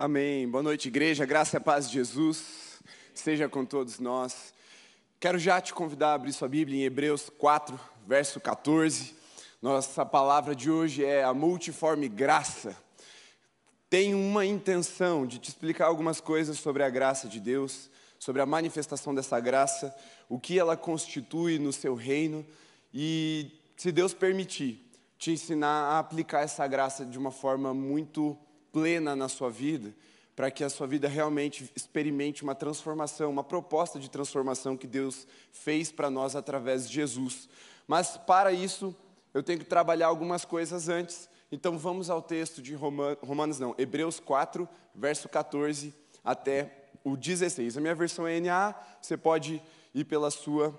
Amém. Boa noite, igreja. Graça e paz de Jesus seja com todos nós. Quero já te convidar a abrir sua Bíblia em Hebreus 4, verso 14. Nossa palavra de hoje é a multiforme graça. Tenho uma intenção de te explicar algumas coisas sobre a graça de Deus, sobre a manifestação dessa graça, o que ela constitui no seu reino e, se Deus permitir, te ensinar a aplicar essa graça de uma forma muito plena na sua vida, para que a sua vida realmente experimente uma transformação, uma proposta de transformação que Deus fez para nós através de Jesus. Mas para isso, eu tenho que trabalhar algumas coisas antes. Então vamos ao texto de Romanos, não, Hebreus 4, verso 14 até o 16. A minha versão é NA, você pode ir pela sua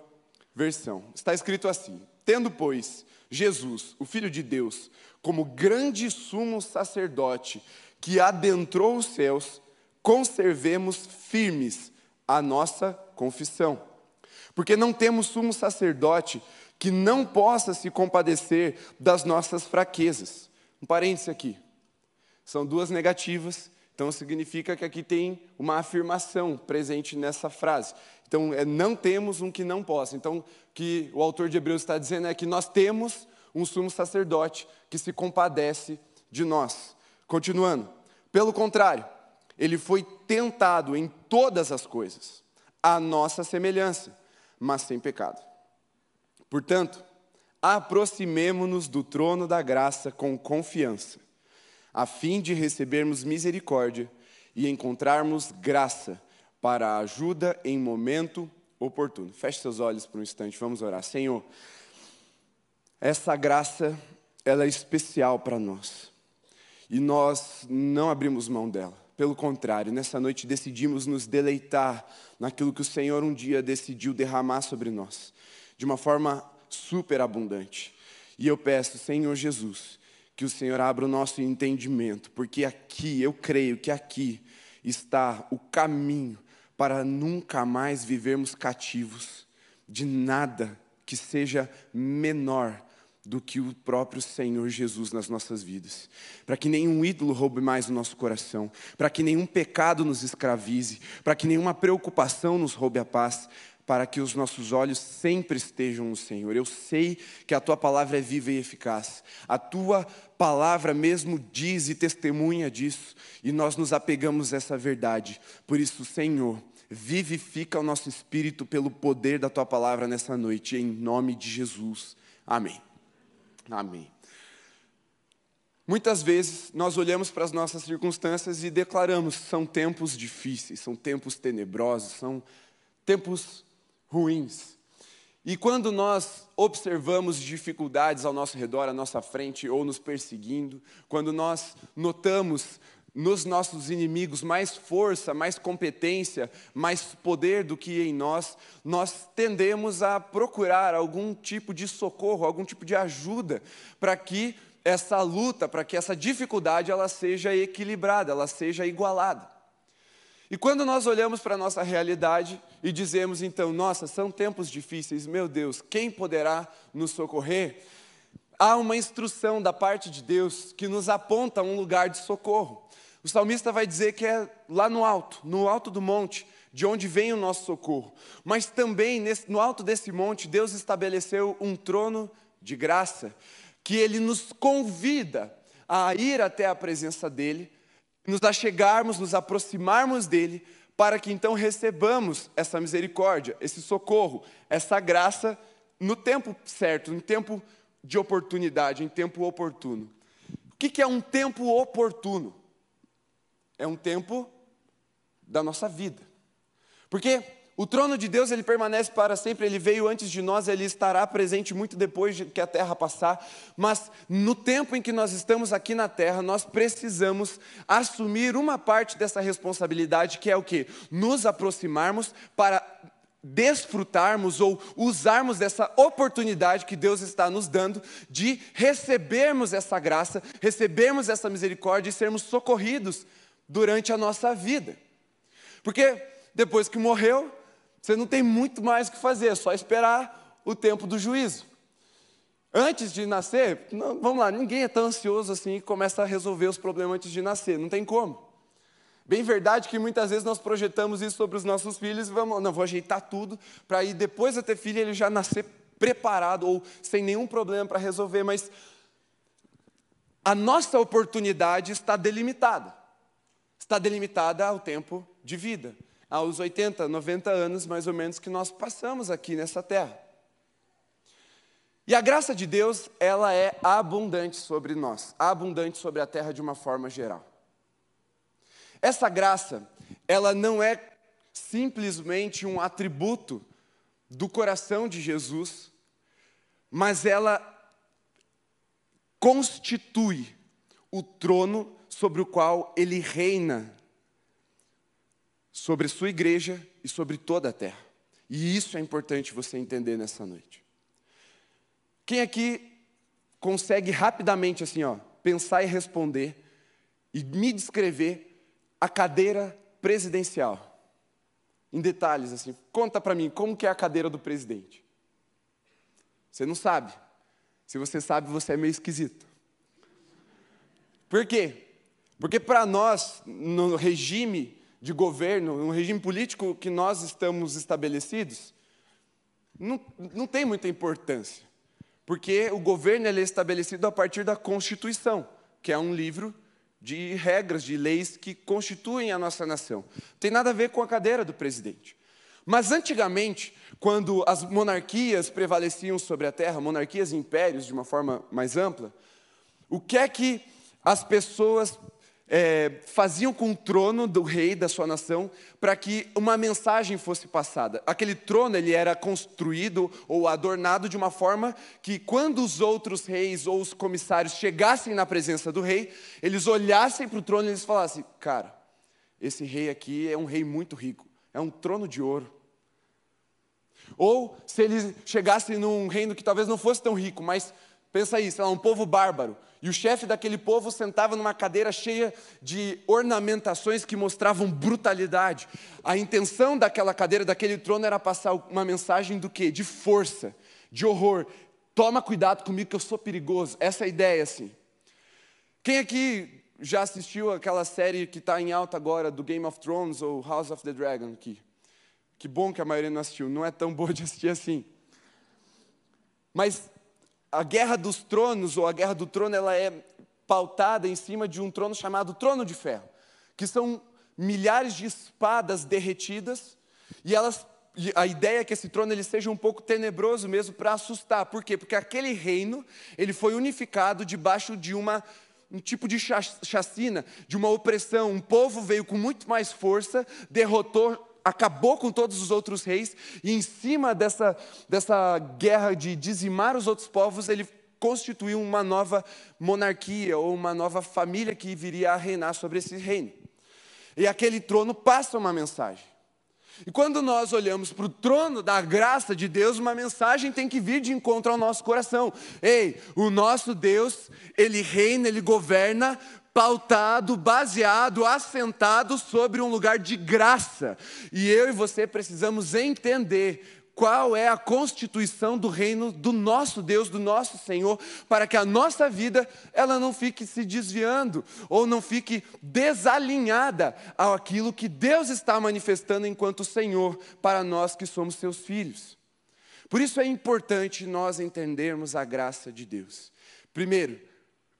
versão. Está escrito assim: Tendo, pois, Jesus, o Filho de Deus, como grande sumo sacerdote que adentrou os céus, conservemos firmes a nossa confissão. Porque não temos sumo sacerdote que não possa se compadecer das nossas fraquezas. Um parêntese aqui. São duas negativas, então significa que aqui tem uma afirmação presente nessa frase. Então, é, não temos um que não possa. Então, o que o autor de Hebreus está dizendo é que nós temos um sumo sacerdote que se compadece de nós. Continuando. Pelo contrário, ele foi tentado em todas as coisas, à nossa semelhança, mas sem pecado. Portanto, aproximemo-nos do trono da graça com confiança, a fim de recebermos misericórdia e encontrarmos graça para a ajuda em momento oportuno. Feche seus olhos por um instante, vamos orar. Senhor, essa graça, ela é especial para nós. E nós não abrimos mão dela. Pelo contrário, nessa noite decidimos nos deleitar naquilo que o Senhor um dia decidiu derramar sobre nós, de uma forma superabundante. E eu peço, Senhor Jesus, que o Senhor abra o nosso entendimento, porque aqui, eu creio que aqui está o caminho para nunca mais vivermos cativos de nada que seja menor do que o próprio Senhor Jesus nas nossas vidas. Para que nenhum ídolo roube mais o nosso coração, para que nenhum pecado nos escravize, para que nenhuma preocupação nos roube a paz, para que os nossos olhos sempre estejam no Senhor. Eu sei que a tua palavra é viva e eficaz. A tua palavra mesmo diz e testemunha disso, e nós nos apegamos a essa verdade. Por isso, Senhor, vivifica o nosso espírito pelo poder da tua palavra nessa noite, em nome de Jesus. Amém. Amém. Muitas vezes nós olhamos para as nossas circunstâncias e declaramos: são tempos difíceis, são tempos tenebrosos, são tempos ruins. E quando nós observamos dificuldades ao nosso redor, à nossa frente ou nos perseguindo, quando nós notamos nos nossos inimigos mais força, mais competência, mais poder do que em nós, nós tendemos a procurar algum tipo de socorro, algum tipo de ajuda para que essa luta, para que essa dificuldade ela seja equilibrada, ela seja igualada. E quando nós olhamos para a nossa realidade e dizemos então, nossa, são tempos difíceis, meu Deus, quem poderá nos socorrer? Há uma instrução da parte de Deus que nos aponta um lugar de socorro. O salmista vai dizer que é lá no alto, no alto do monte, de onde vem o nosso socorro. Mas também no alto desse monte, Deus estabeleceu um trono de graça, que Ele nos convida a ir até a presença dEle, nos achegarmos, nos aproximarmos dEle, para que então recebamos essa misericórdia, esse socorro, essa graça no tempo certo, no tempo de oportunidade, em tempo oportuno. O que é um tempo oportuno? é um tempo da nossa vida. Porque o trono de Deus ele permanece para sempre, ele veio antes de nós, ele estará presente muito depois de que a terra passar, mas no tempo em que nós estamos aqui na terra, nós precisamos assumir uma parte dessa responsabilidade, que é o que? Nos aproximarmos para desfrutarmos ou usarmos dessa oportunidade que Deus está nos dando de recebermos essa graça, recebermos essa misericórdia e sermos socorridos durante a nossa vida. Porque depois que morreu, você não tem muito mais o que fazer, é só esperar o tempo do juízo. Antes de nascer, não, vamos lá, ninguém é tão ansioso assim e começa a resolver os problemas antes de nascer, não tem como. Bem verdade que muitas vezes nós projetamos isso sobre os nossos filhos e vamos, não, vou ajeitar tudo para ir depois de ter filho ele já nascer preparado ou sem nenhum problema para resolver, mas a nossa oportunidade está delimitada. Está delimitada ao tempo de vida, aos 80, 90 anos mais ou menos que nós passamos aqui nessa terra. E a graça de Deus, ela é abundante sobre nós, abundante sobre a terra de uma forma geral. Essa graça, ela não é simplesmente um atributo do coração de Jesus, mas ela constitui o trono sobre o qual ele reina sobre sua igreja e sobre toda a terra. E isso é importante você entender nessa noite. Quem aqui consegue rapidamente assim, ó, pensar e responder e me descrever a cadeira presidencial? Em detalhes assim, conta para mim como que é a cadeira do presidente. Você não sabe. Se você sabe, você é meio esquisito. Por quê? Porque para nós, no regime de governo, no regime político que nós estamos estabelecidos, não, não tem muita importância. Porque o governo é estabelecido a partir da Constituição, que é um livro de regras, de leis que constituem a nossa nação. Tem nada a ver com a cadeira do presidente. Mas antigamente, quando as monarquias prevaleciam sobre a terra, monarquias e impérios de uma forma mais ampla, o que é que as pessoas é, faziam com o trono do rei da sua nação para que uma mensagem fosse passada. Aquele trono ele era construído ou adornado de uma forma que quando os outros reis ou os comissários chegassem na presença do rei, eles olhassem para o trono e eles falassem: "Cara, esse rei aqui é um rei muito rico, é um trono de ouro". Ou se eles chegassem num reino que talvez não fosse tão rico, mas pensa aí, um povo bárbaro, e o chefe daquele povo sentava numa cadeira cheia de ornamentações que mostravam brutalidade. A intenção daquela cadeira, daquele trono, era passar uma mensagem do quê? De força, de horror. Toma cuidado comigo que eu sou perigoso. Essa é a ideia, assim. Quem aqui já assistiu aquela série que está em alta agora, do Game of Thrones ou House of the Dragon aqui? Que bom que a maioria não assistiu. Não é tão boa de assistir assim. Mas a guerra dos tronos, ou a guerra do trono, ela é pautada em cima de um trono chamado Trono de Ferro, que são milhares de espadas derretidas, e elas a ideia é que esse trono ele seja um pouco tenebroso mesmo para assustar. Por quê? Porque aquele reino, ele foi unificado debaixo de uma um tipo de chacina, de uma opressão. Um povo veio com muito mais força, derrotou acabou com todos os outros reis, e em cima dessa, dessa guerra de dizimar os outros povos, ele constituiu uma nova monarquia, ou uma nova família que viria a reinar sobre esse reino. E aquele trono passa uma mensagem. E quando nós olhamos para o trono da graça de Deus, uma mensagem tem que vir de encontro ao nosso coração. Ei, o nosso Deus, ele reina, ele governa pautado, baseado, assentado sobre um lugar de graça. E eu e você precisamos entender qual é a constituição do reino do nosso Deus, do nosso Senhor, para que a nossa vida ela não fique se desviando ou não fique desalinhada ao aquilo que Deus está manifestando enquanto Senhor para nós que somos seus filhos. Por isso é importante nós entendermos a graça de Deus. Primeiro,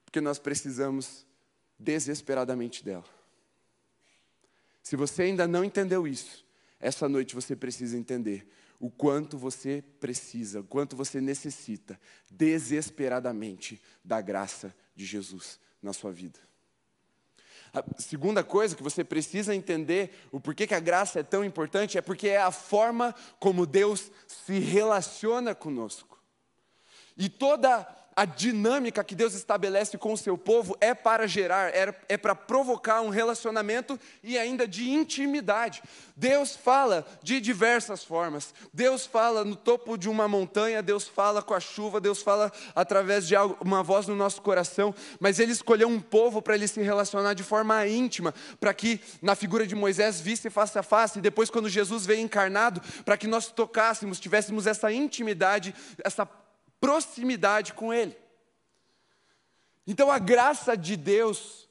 porque nós precisamos desesperadamente dela. Se você ainda não entendeu isso, essa noite você precisa entender o quanto você precisa, o quanto você necessita desesperadamente da graça de Jesus na sua vida. A segunda coisa que você precisa entender, o porquê que a graça é tão importante, é porque é a forma como Deus se relaciona conosco. E toda a dinâmica que Deus estabelece com o seu povo é para gerar, é, é para provocar um relacionamento e ainda de intimidade. Deus fala de diversas formas. Deus fala no topo de uma montanha, Deus fala com a chuva, Deus fala através de uma voz no nosso coração, mas Ele escolheu um povo para ele se relacionar de forma íntima, para que na figura de Moisés visse face a face, e depois, quando Jesus veio encarnado, para que nós tocássemos, tivéssemos essa intimidade, essa proximidade com Ele. Então a graça de Deus,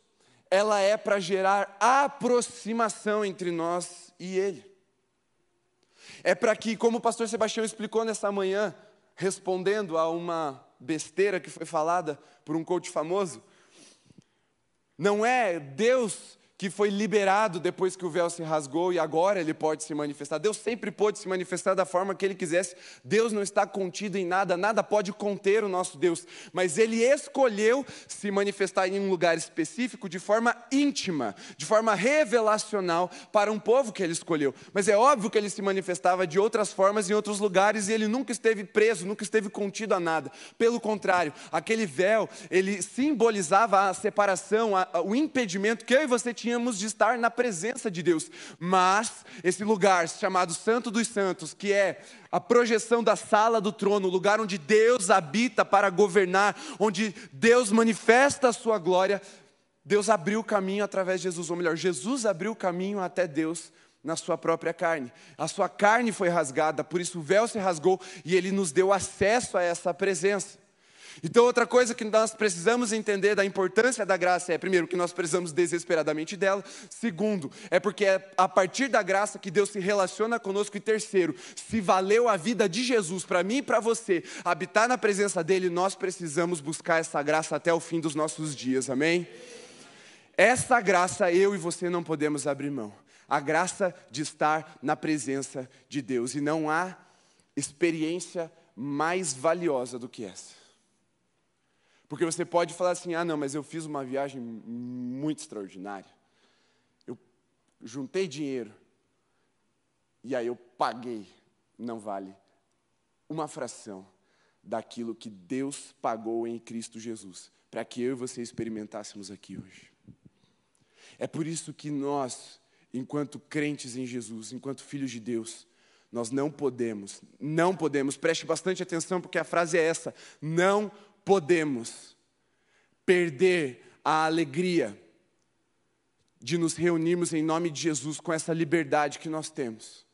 ela é para gerar aproximação entre nós e Ele. É para que, como o pastor Sebastião explicou nessa manhã, respondendo a uma besteira que foi falada por um coach famoso, não é Deus que foi liberado depois que o véu se rasgou e agora ele pode se manifestar. Deus sempre pôde se manifestar da forma que ele quisesse. Deus não está contido em nada, nada pode conter o nosso Deus, mas ele escolheu se manifestar em um lugar específico de forma íntima, de forma revelacional para um povo que ele escolheu. Mas é óbvio que ele se manifestava de outras formas em outros lugares e ele nunca esteve preso, nunca esteve contido a nada. Pelo contrário, aquele véu, ele simbolizava a separação, o impedimento que eu e você tínhamos tínhamos de estar na presença de Deus. Mas esse lugar chamado Santo dos Santos, que é a projeção da sala do trono, o lugar onde Deus habita para governar, onde Deus manifesta a sua glória, Deus abriu o caminho através de Jesus, ou melhor, Jesus abriu o caminho até Deus na sua própria carne. A sua carne foi rasgada, por isso o véu se rasgou e ele nos deu acesso a essa presença. Então, outra coisa que nós precisamos entender da importância da graça é, primeiro, que nós precisamos desesperadamente dela. Segundo, é porque é a partir da graça que Deus se relaciona conosco. E terceiro, se valeu a vida de Jesus para mim e para você habitar na presença dEle, nós precisamos buscar essa graça até o fim dos nossos dias. Amém? Essa graça eu e você não podemos abrir mão. A graça de estar na presença de Deus. E não há experiência mais valiosa do que essa. Porque você pode falar assim: ah, não, mas eu fiz uma viagem muito extraordinária. Eu juntei dinheiro e aí eu paguei. Não vale uma fração daquilo que Deus pagou em Cristo Jesus, para que eu e você experimentássemos aqui hoje. É por isso que nós, enquanto crentes em Jesus, enquanto filhos de Deus, nós não podemos, não podemos, preste bastante atenção porque a frase é essa: não podemos perder a alegria de nos reunirmos em nome de Jesus com essa liberdade que nós temos.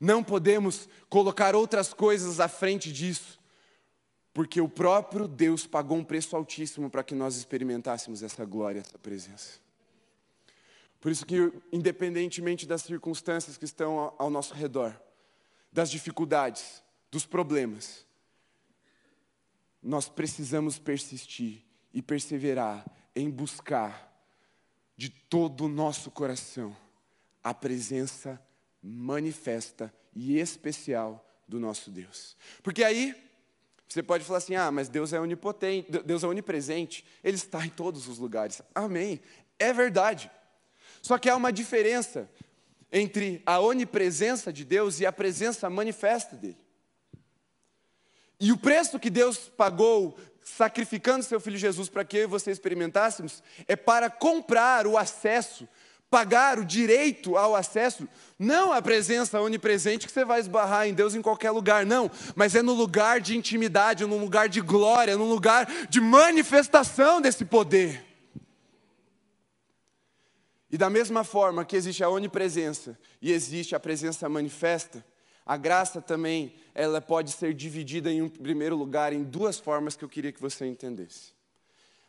Não podemos colocar outras coisas à frente disso, porque o próprio Deus pagou um preço altíssimo para que nós experimentássemos essa glória, essa presença. Por isso que, independentemente das circunstâncias que estão ao nosso redor, das dificuldades, dos problemas, nós precisamos persistir e perseverar em buscar de todo o nosso coração a presença manifesta e especial do nosso Deus. Porque aí você pode falar assim: "Ah, mas Deus é onipotente, Deus é onipresente, ele está em todos os lugares". Amém. É verdade. Só que há uma diferença entre a onipresença de Deus e a presença manifesta dele. E o preço que Deus pagou sacrificando seu filho Jesus para que eu e você experimentássemos, é para comprar o acesso, pagar o direito ao acesso, não a presença onipresente que você vai esbarrar em Deus em qualquer lugar, não, mas é no lugar de intimidade, no lugar de glória, no lugar de manifestação desse poder. E da mesma forma que existe a onipresença e existe a presença manifesta, a graça também, ela pode ser dividida em um primeiro lugar em duas formas que eu queria que você entendesse.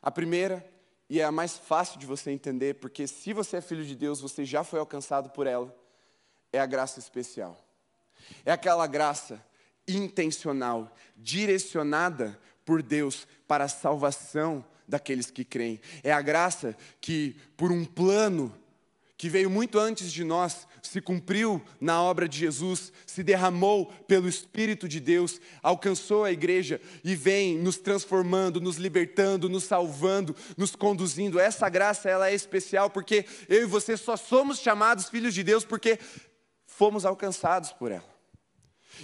A primeira, e é a mais fácil de você entender, porque se você é filho de Deus, você já foi alcançado por ela, é a graça especial. É aquela graça intencional, direcionada por Deus para a salvação daqueles que creem. É a graça que, por um plano que veio muito antes de nós, se cumpriu na obra de Jesus, se derramou pelo Espírito de Deus, alcançou a igreja e vem nos transformando, nos libertando, nos salvando, nos conduzindo. Essa graça ela é especial porque eu e você só somos chamados filhos de Deus porque fomos alcançados por ela.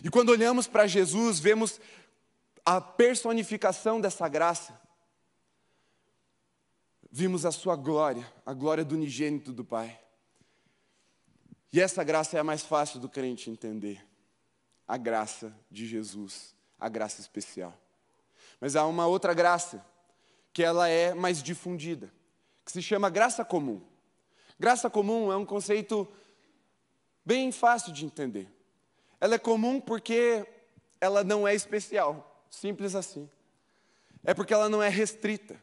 E quando olhamos para Jesus, vemos a personificação dessa graça vimos a sua glória, a glória do unigênito do Pai. E essa graça é a mais fácil do crente entender. A graça de Jesus, a graça especial. Mas há uma outra graça, que ela é mais difundida, que se chama graça comum. Graça comum é um conceito bem fácil de entender. Ela é comum porque ela não é especial, simples assim. É porque ela não é restrita.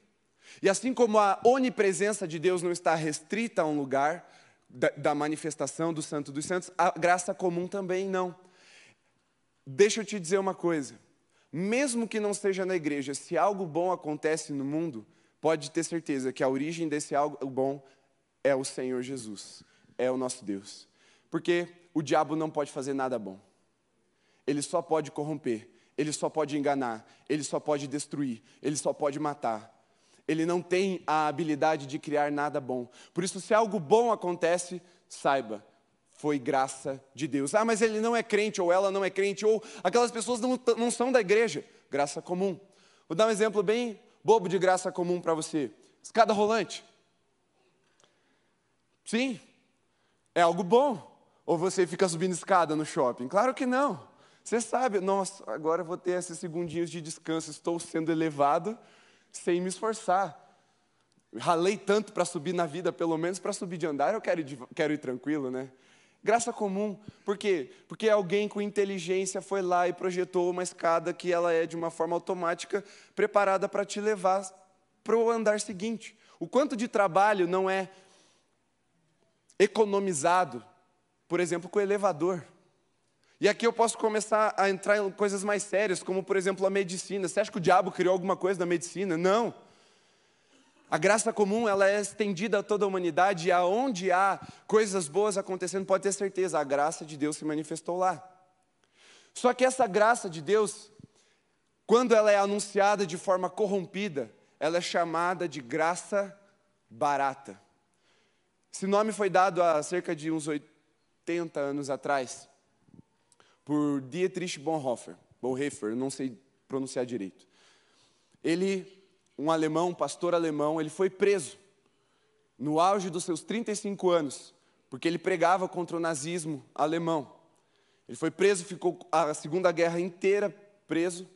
E assim como a onipresença de Deus não está restrita a um lugar da, da manifestação do Santo dos Santos, a graça comum também não. Deixa eu te dizer uma coisa. Mesmo que não seja na igreja, se algo bom acontece no mundo, pode ter certeza que a origem desse algo bom é o Senhor Jesus, é o nosso Deus. Porque o diabo não pode fazer nada bom. Ele só pode corromper, ele só pode enganar, ele só pode destruir, ele só pode matar. Ele não tem a habilidade de criar nada bom. Por isso, se algo bom acontece, saiba, foi graça de Deus. Ah, mas ele não é crente, ou ela não é crente, ou aquelas pessoas não, não são da igreja. Graça comum. Vou dar um exemplo bem bobo de graça comum para você: escada rolante. Sim, é algo bom. Ou você fica subindo escada no shopping? Claro que não. Você sabe, nossa, agora vou ter esses segundinhos de descanso, estou sendo elevado sem me esforçar. Ralei tanto para subir na vida, pelo menos para subir de andar, eu quero ir, quero ir tranquilo, né? Graça comum, por quê? Porque alguém com inteligência foi lá e projetou uma escada que ela é de uma forma automática preparada para te levar para o andar seguinte. O quanto de trabalho não é economizado, por exemplo, com o elevador. E aqui eu posso começar a entrar em coisas mais sérias, como por exemplo a medicina. Você acha que o diabo criou alguma coisa na medicina? Não. A graça comum ela é estendida a toda a humanidade e aonde há coisas boas acontecendo, pode ter certeza, a graça de Deus se manifestou lá. Só que essa graça de Deus, quando ela é anunciada de forma corrompida, ela é chamada de graça barata. Esse nome foi dado há cerca de uns 80 anos atrás por Dietrich Bonhoeffer, Bonhoeffer, não sei pronunciar direito. Ele um alemão, um pastor alemão, ele foi preso no auge dos seus 35 anos, porque ele pregava contra o nazismo alemão. Ele foi preso, ficou a Segunda Guerra inteira preso,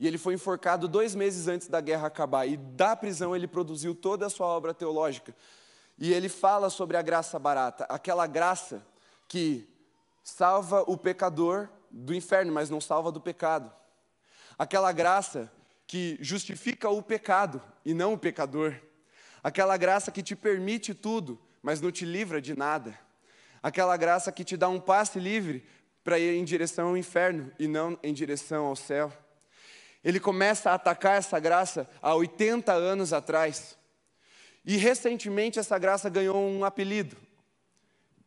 e ele foi enforcado dois meses antes da guerra acabar. E da prisão ele produziu toda a sua obra teológica. E ele fala sobre a graça barata, aquela graça que salva o pecador do inferno, mas não salva do pecado. Aquela graça que justifica o pecado e não o pecador. Aquela graça que te permite tudo, mas não te livra de nada. Aquela graça que te dá um passe livre para ir em direção ao inferno e não em direção ao céu. Ele começa a atacar essa graça há 80 anos atrás. E recentemente essa graça ganhou um apelido,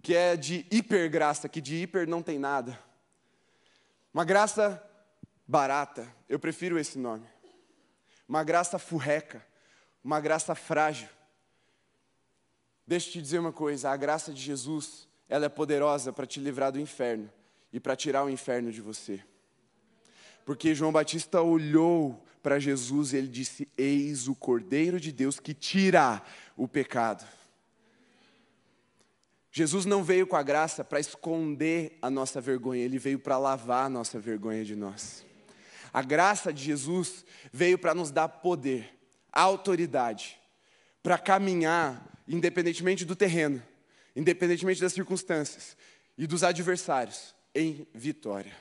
que é de hipergraça, que de hiper não tem nada. Uma graça barata, eu prefiro esse nome uma graça furreca, uma graça frágil. Deixa eu te dizer uma coisa: a graça de Jesus, ela é poderosa para te livrar do inferno e para tirar o inferno de você. Porque João Batista olhou para Jesus e ele disse: Eis o Cordeiro de Deus que tira o pecado. Jesus não veio com a graça para esconder a nossa vergonha, ele veio para lavar a nossa vergonha de nós. A graça de Jesus veio para nos dar poder, autoridade, para caminhar, independentemente do terreno, independentemente das circunstâncias e dos adversários, em vitória.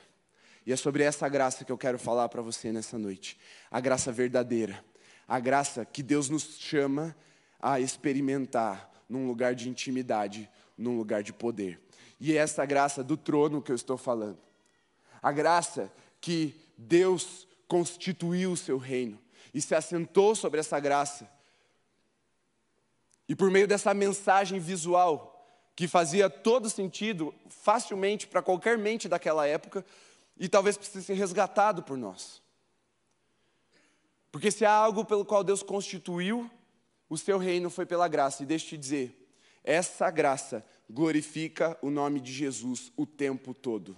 E é sobre essa graça que eu quero falar para você nessa noite. A graça verdadeira. A graça que Deus nos chama a experimentar num lugar de intimidade, num lugar de poder. E é essa graça do trono que eu estou falando. A graça que Deus constituiu o seu reino e se assentou sobre essa graça. E por meio dessa mensagem visual, que fazia todo sentido facilmente para qualquer mente daquela época, e talvez precise ser resgatado por nós. Porque se há algo pelo qual Deus constituiu o seu reino foi pela graça. E deixa eu te dizer, essa graça glorifica o nome de Jesus o tempo todo.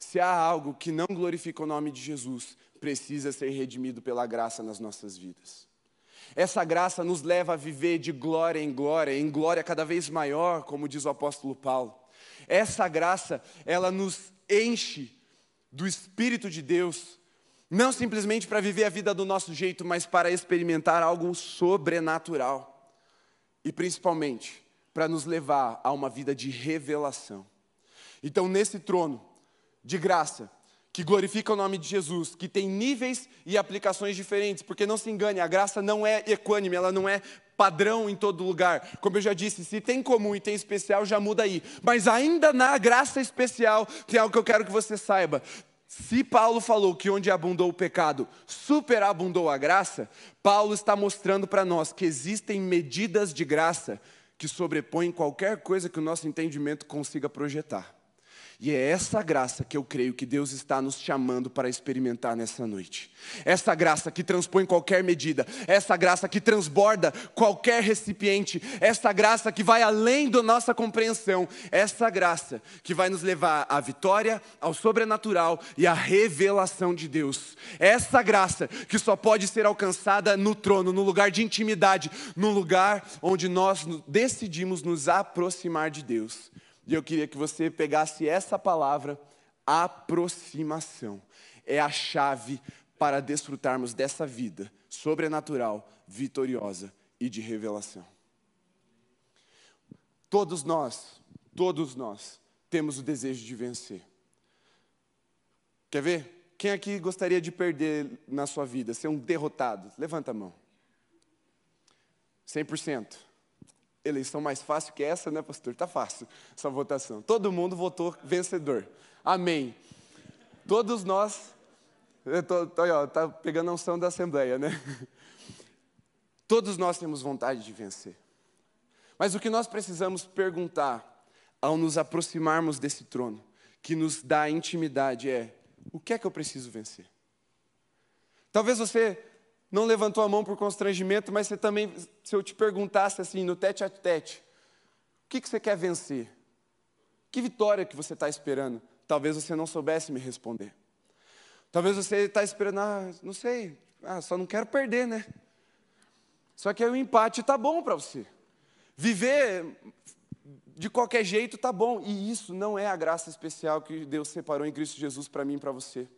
Se há algo que não glorifica o nome de Jesus, precisa ser redimido pela graça nas nossas vidas. Essa graça nos leva a viver de glória em glória, em glória cada vez maior, como diz o apóstolo Paulo. Essa graça, ela nos enche do Espírito de Deus, não simplesmente para viver a vida do nosso jeito, mas para experimentar algo sobrenatural. E principalmente, para nos levar a uma vida de revelação. Então, nesse trono, de graça que glorifica o nome de Jesus, que tem níveis e aplicações diferentes, porque não se engane, a graça não é equânime, ela não é padrão em todo lugar. Como eu já disse, se tem comum e tem especial, já muda aí. Mas ainda na graça especial, tem algo que eu quero que você saiba. Se Paulo falou que onde abundou o pecado, superabundou a graça, Paulo está mostrando para nós que existem medidas de graça que sobrepõem qualquer coisa que o nosso entendimento consiga projetar. E é essa graça que eu creio que Deus está nos chamando para experimentar nessa noite. Essa graça que transpõe qualquer medida, essa graça que transborda qualquer recipiente, essa graça que vai além da nossa compreensão, essa graça que vai nos levar à vitória, ao sobrenatural e à revelação de Deus. Essa graça que só pode ser alcançada no trono, no lugar de intimidade, no lugar onde nós decidimos nos aproximar de Deus. E eu queria que você pegasse essa palavra, aproximação. É a chave para desfrutarmos dessa vida sobrenatural, vitoriosa e de revelação. Todos nós, todos nós, temos o desejo de vencer. Quer ver? Quem aqui gostaria de perder na sua vida, ser um derrotado? Levanta a mão. 100% eleição mais fácil que essa, né, pastor? Tá fácil essa votação. Todo mundo votou vencedor. Amém. Todos nós. Tô, tá pegando a unção da Assembleia, né? Todos nós temos vontade de vencer. Mas o que nós precisamos perguntar ao nos aproximarmos desse trono, que nos dá intimidade, é: o que é que eu preciso vencer? Talvez você não levantou a mão por constrangimento, mas você também, se eu te perguntasse assim, no tete a tete, o que, que você quer vencer? Que vitória que você está esperando? Talvez você não soubesse me responder. Talvez você está esperando, ah, não sei, ah, só não quero perder, né? Só que aí o empate está bom para você. Viver de qualquer jeito está bom. E isso não é a graça especial que Deus separou em Cristo Jesus para mim e para você.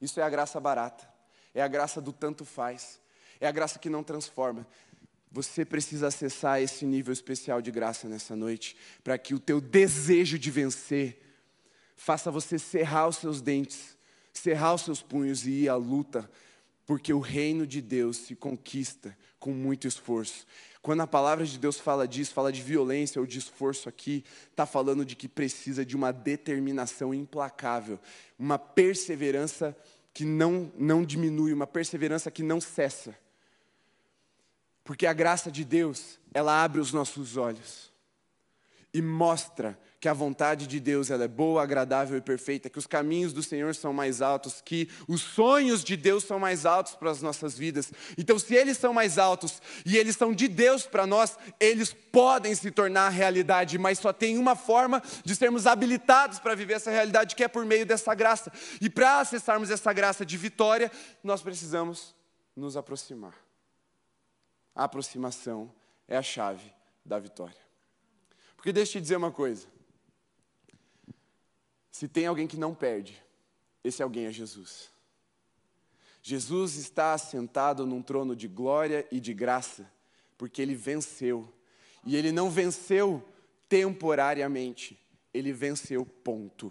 Isso é a graça barata. É a graça do tanto faz. É a graça que não transforma. Você precisa acessar esse nível especial de graça nessa noite, para que o teu desejo de vencer faça você cerrar os seus dentes, cerrar os seus punhos e ir à luta, porque o reino de Deus se conquista com muito esforço. Quando a palavra de Deus fala disso, fala de violência ou de esforço aqui, está falando de que precisa de uma determinação implacável, uma perseverança que não, não diminui, uma perseverança que não cessa. Porque a graça de Deus, ela abre os nossos olhos e mostra que a vontade de Deus ela é boa, agradável e perfeita, que os caminhos do Senhor são mais altos, que os sonhos de Deus são mais altos para as nossas vidas. Então, se eles são mais altos e eles são de Deus para nós, eles podem se tornar realidade, mas só tem uma forma de sermos habilitados para viver essa realidade, que é por meio dessa graça. E para acessarmos essa graça de vitória, nós precisamos nos aproximar. A aproximação é a chave da vitória. Porque deixa eu te dizer uma coisa. Se tem alguém que não perde, esse alguém é Jesus. Jesus está assentado num trono de glória e de graça, porque ele venceu. E ele não venceu temporariamente, ele venceu, ponto.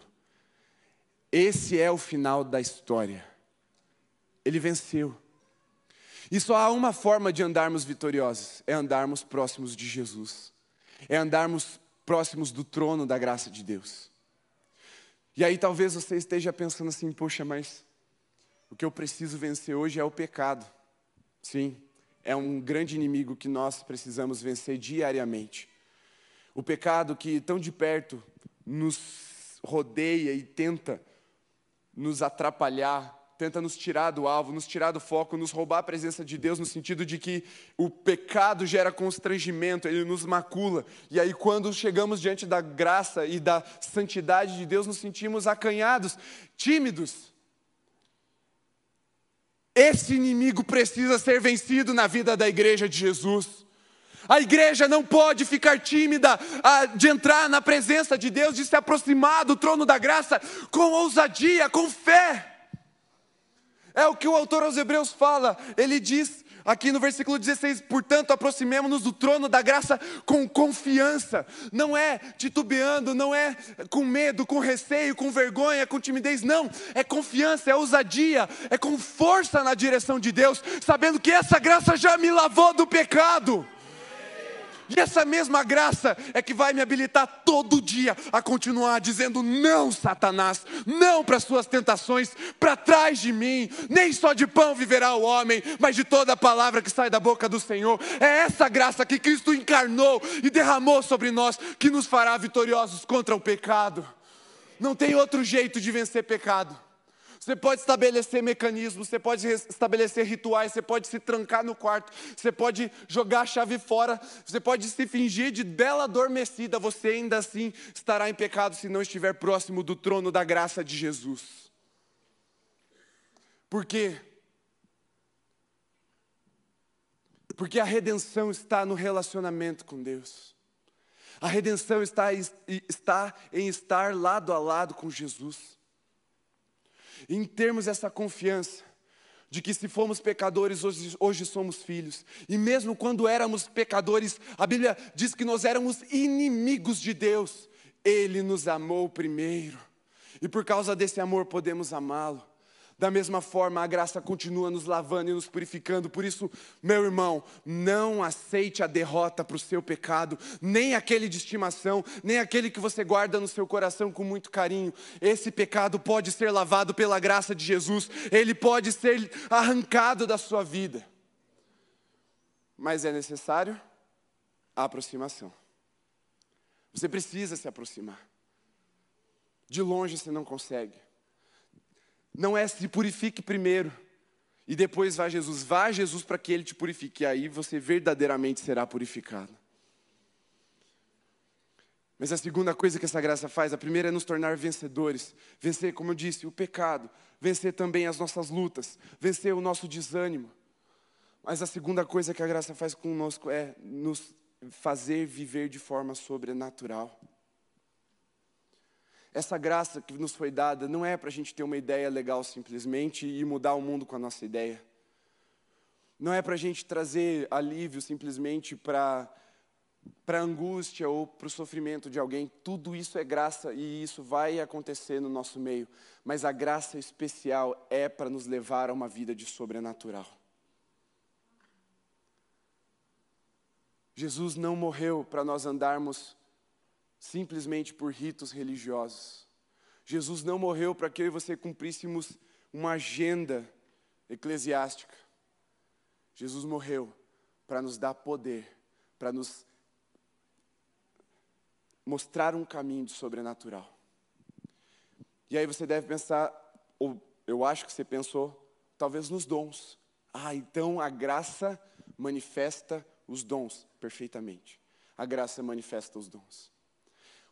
Esse é o final da história. Ele venceu. E só há uma forma de andarmos vitoriosos: é andarmos próximos de Jesus, é andarmos próximos do trono da graça de Deus. E aí talvez você esteja pensando assim: poxa, mas o que eu preciso vencer hoje é o pecado. Sim, é um grande inimigo que nós precisamos vencer diariamente. O pecado que tão de perto nos rodeia e tenta nos atrapalhar, tenta nos tirar do alvo, nos tirar do foco, nos roubar a presença de Deus, no sentido de que o pecado gera constrangimento, ele nos macula. E aí, quando chegamos diante da graça e da santidade de Deus, nos sentimos acanhados, tímidos. Esse inimigo precisa ser vencido na vida da igreja de Jesus. A igreja não pode ficar tímida de entrar na presença de Deus, de se aproximar do trono da graça com ousadia, com fé. É o que o autor aos Hebreus fala. Ele diz Aqui no versículo 16, portanto, aproximemo-nos do trono da graça com confiança. Não é titubeando, não é com medo, com receio, com vergonha, com timidez, não. É confiança, é ousadia, é com força na direção de Deus, sabendo que essa graça já me lavou do pecado. E essa mesma graça é que vai me habilitar todo dia a continuar dizendo não, Satanás, não para suas tentações, para trás de mim. Nem só de pão viverá o homem, mas de toda a palavra que sai da boca do Senhor. É essa graça que Cristo encarnou e derramou sobre nós que nos fará vitoriosos contra o pecado. Não tem outro jeito de vencer pecado. Você pode estabelecer mecanismos, você pode estabelecer rituais, você pode se trancar no quarto, você pode jogar a chave fora, você pode se fingir de bela adormecida, você ainda assim estará em pecado se não estiver próximo do trono da graça de Jesus. Por quê? Porque a redenção está no relacionamento com Deus. A redenção está, está em estar lado a lado com Jesus em termos essa confiança de que se fomos pecadores, hoje, hoje, somos filhos. E mesmo quando éramos pecadores, a Bíblia diz que nós éramos inimigos de Deus. Ele nos amou primeiro. E por causa desse amor podemos amá-lo. Da mesma forma, a graça continua nos lavando e nos purificando. Por isso, meu irmão, não aceite a derrota para o seu pecado, nem aquele de estimação, nem aquele que você guarda no seu coração com muito carinho. Esse pecado pode ser lavado pela graça de Jesus, ele pode ser arrancado da sua vida. Mas é necessário a aproximação. Você precisa se aproximar. De longe você não consegue não é se purifique primeiro e depois vá Jesus. Vá Jesus para que Ele te purifique, e aí você verdadeiramente será purificado. Mas a segunda coisa que essa graça faz, a primeira é nos tornar vencedores. Vencer, como eu disse, o pecado, vencer também as nossas lutas, vencer o nosso desânimo. Mas a segunda coisa que a graça faz conosco é nos fazer viver de forma sobrenatural. Essa graça que nos foi dada não é para a gente ter uma ideia legal simplesmente e mudar o mundo com a nossa ideia. Não é para a gente trazer alívio simplesmente para para angústia ou para o sofrimento de alguém, tudo isso é graça e isso vai acontecer no nosso meio, mas a graça especial é para nos levar a uma vida de sobrenatural. Jesus não morreu para nós andarmos simplesmente por ritos religiosos. Jesus não morreu para que eu e você cumpríssemos uma agenda eclesiástica. Jesus morreu para nos dar poder, para nos mostrar um caminho de sobrenatural. E aí você deve pensar, ou eu acho que você pensou, talvez nos dons. Ah, então a graça manifesta os dons perfeitamente. A graça manifesta os dons.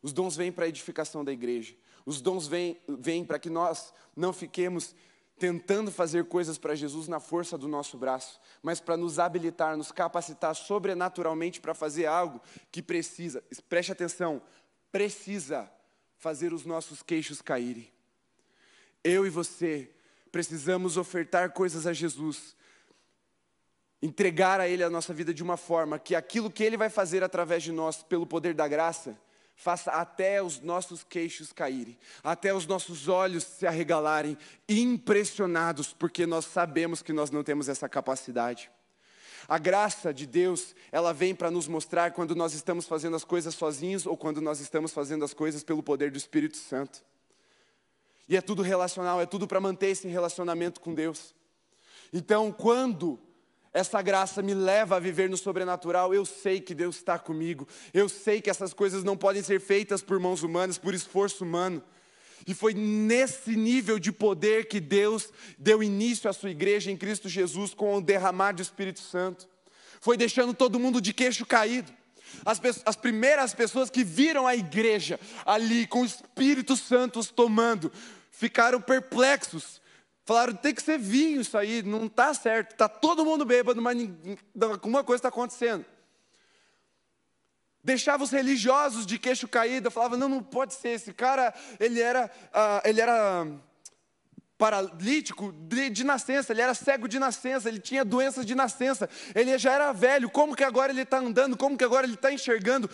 Os dons vêm para a edificação da igreja. Os dons vêm, vêm para que nós não fiquemos tentando fazer coisas para Jesus na força do nosso braço, mas para nos habilitar, nos capacitar sobrenaturalmente para fazer algo que precisa, preste atenção, precisa fazer os nossos queixos caírem. Eu e você precisamos ofertar coisas a Jesus, entregar a Ele a nossa vida de uma forma que aquilo que Ele vai fazer através de nós, pelo poder da graça, faça até os nossos queixos caírem, até os nossos olhos se arregalarem, impressionados, porque nós sabemos que nós não temos essa capacidade. A graça de Deus, ela vem para nos mostrar quando nós estamos fazendo as coisas sozinhos ou quando nós estamos fazendo as coisas pelo poder do Espírito Santo. E é tudo relacional, é tudo para manter esse relacionamento com Deus. Então, quando essa graça me leva a viver no sobrenatural. Eu sei que Deus está comigo. Eu sei que essas coisas não podem ser feitas por mãos humanas, por esforço humano. E foi nesse nível de poder que Deus deu início à sua igreja em Cristo Jesus com o derramar do Espírito Santo. Foi deixando todo mundo de queixo caído. As, as, primeiras pessoas que viram a igreja ali com o Espírito Santo os tomando, ficaram perplexos, Falaram, tem que ser vinho isso aí, não está certo. Está todo mundo bêbado, mas alguma coisa está acontecendo. Deixava os religiosos de queixo caído, falava, não, não pode ser, esse cara, ele era, uh, ele era paralítico de, de, nascença, ele era cego de nascença, ele tinha doenças de nascença, ele já era velho, como que agora ele está andando, como que agora ele está enxergando?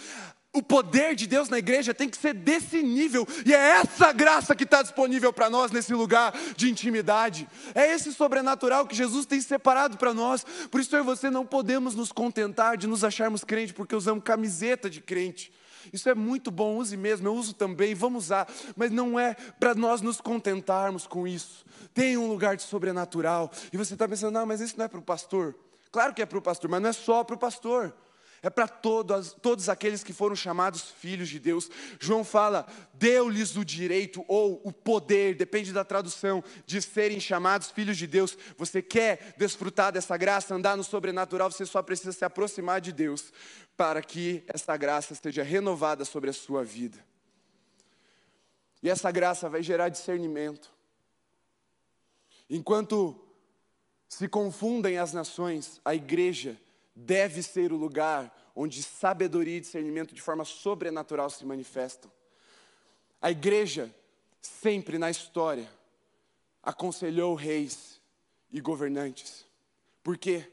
O poder de Deus na igreja tem que ser desse nível, e é essa graça que está disponível para nós nesse lugar de intimidade. É esse sobrenatural que Jesus tem separado para nós. Por isso eu e você não podemos nos contentar de nos acharmos crente, porque usamos camiseta de crente. Isso é muito bom, use mesmo, eu uso também, vamos usar, mas não é para nós nos contentarmos com isso. Tem um lugar de sobrenatural, e você está pensando, não, mas isso não é para o pastor. Claro que é para o pastor, mas não é só para o pastor. É para todos, todos aqueles que foram chamados filhos de Deus. João fala, deu-lhes o direito ou o poder, depende da tradução, de serem chamados filhos de Deus. Você quer desfrutar dessa graça, andar no sobrenatural, você só precisa se aproximar de Deus para que essa graça esteja renovada sobre a sua vida. E essa graça vai gerar discernimento. Enquanto se confundem as nações, a igreja deve ser o lugar onde sabedoria e discernimento de forma sobrenatural se manifestam. A igreja, sempre na história, aconselhou reis e governantes. Por quê?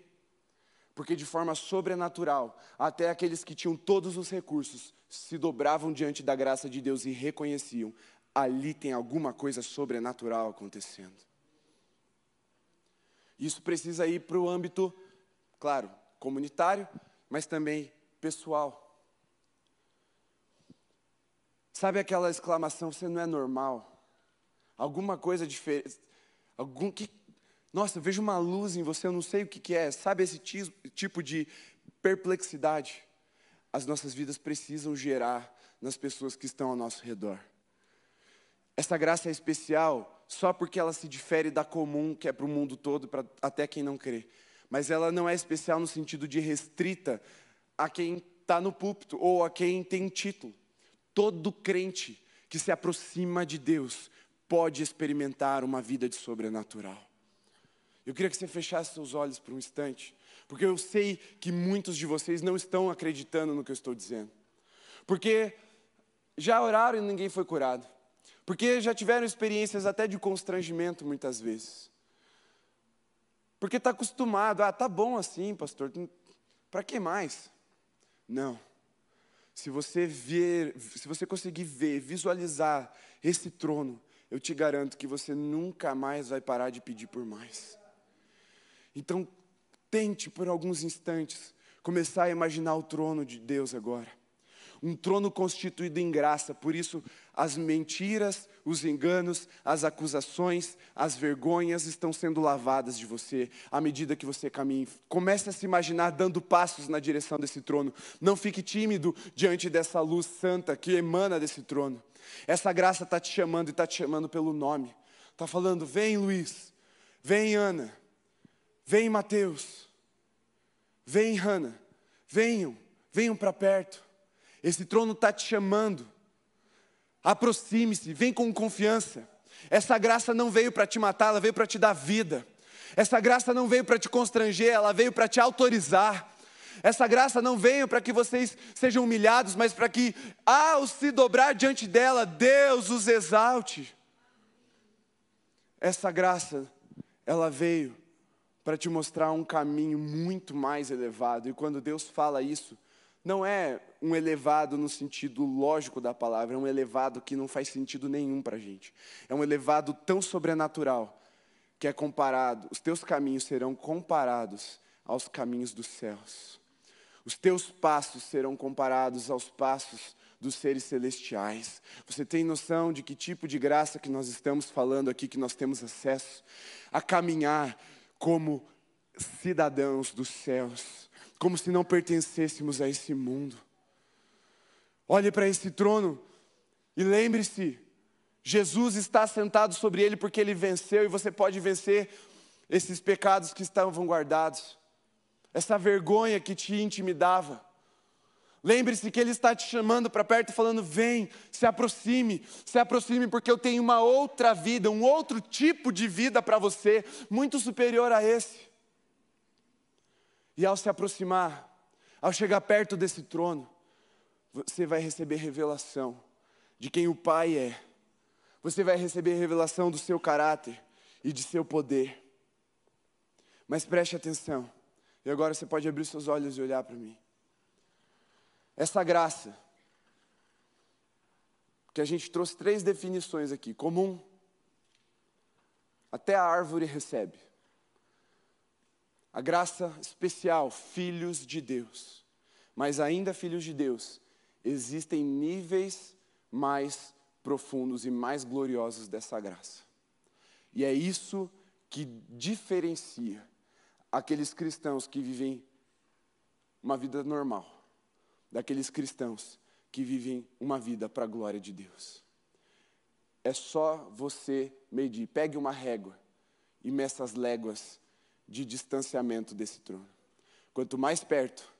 Porque de forma sobrenatural, até aqueles que tinham todos os recursos se dobravam diante da graça de Deus e reconheciam: ali tem alguma coisa sobrenatural acontecendo. Isso precisa ir para o âmbito, claro, comunitário, mas também pessoal. Sabe aquela exclamação, você não é normal? Alguma coisa diferente, algum que nossa, eu vejo uma luz em você, eu não sei o que, que é. Sabe esse tipo de perplexidade? As nossas vidas precisam gerar nas pessoas que estão ao nosso redor. Essa graça é especial só porque ela se difere da comum, que é para o mundo todo, para até quem não crê mas ela não é especial no sentido de restrita a quem está no púlpito ou a quem tem título. Todo crente que se aproxima de Deus pode experimentar uma vida de sobrenatural. Eu queria que você fechasse seus olhos por um instante, porque eu sei que muitos de vocês não estão acreditando no que eu estou dizendo. Porque já oraram e ninguém foi curado. Porque já tiveram experiências até de constrangimento muitas vezes. Porque está acostumado, ah, tá bom assim, pastor, para que mais? Não. Se você ver, se você conseguir ver, visualizar esse trono, eu te garanto que você nunca mais vai parar de pedir por mais. Então, tente por alguns instantes começar a imaginar o trono de Deus agora um trono constituído em graça. Por isso, as mentiras, os enganos, as acusações, as vergonhas estão sendo lavadas de você à medida que você caminha. Comece a se imaginar dando passos na direção desse trono. Não fique tímido diante dessa luz santa que emana desse trono. Essa graça está te chamando e está te chamando pelo nome. Está falando: vem Luiz, vem Ana, vem Mateus, vem Hanna, venham, venham para perto. Esse trono está te chamando. Aproxime-se, vem com confiança. Essa graça não veio para te matar, ela veio para te dar vida. Essa graça não veio para te constranger, ela veio para te autorizar. Essa graça não veio para que vocês sejam humilhados, mas para que, ao se dobrar diante dela, Deus os exalte. Essa graça, ela veio para te mostrar um caminho muito mais elevado. E quando Deus fala isso, não é um elevado no sentido lógico da palavra, é um elevado que não faz sentido nenhum para a gente. É um elevado tão sobrenatural que é comparado, os teus caminhos serão comparados aos caminhos dos céus. Os teus passos serão comparados aos passos dos seres celestiais. Você tem noção de que tipo de graça que nós estamos falando aqui, que nós temos acesso a caminhar como cidadãos dos céus? Como se não pertencêssemos a esse mundo. Olhe para esse trono e lembre-se: Jesus está sentado sobre ele porque ele venceu e você pode vencer esses pecados que estavam guardados, essa vergonha que te intimidava. Lembre-se que Ele está te chamando para perto, falando: vem, se aproxime, se aproxime, porque eu tenho uma outra vida, um outro tipo de vida para você, muito superior a esse. E ao se aproximar, ao chegar perto desse trono, você vai receber revelação de quem o Pai é. Você vai receber revelação do seu caráter, e de seu poder. Mas preste atenção, e agora você pode abrir seus olhos e olhar para mim. Essa graça, que a gente trouxe três definições aqui: comum, até a árvore recebe. A graça especial, filhos de Deus. Mas ainda filhos de Deus, existem níveis mais profundos e mais gloriosos dessa graça. E é isso que diferencia aqueles cristãos que vivem uma vida normal daqueles cristãos que vivem uma vida para a glória de Deus. É só você medir, pegue uma régua e meça as léguas de distanciamento desse trono. Quanto mais perto,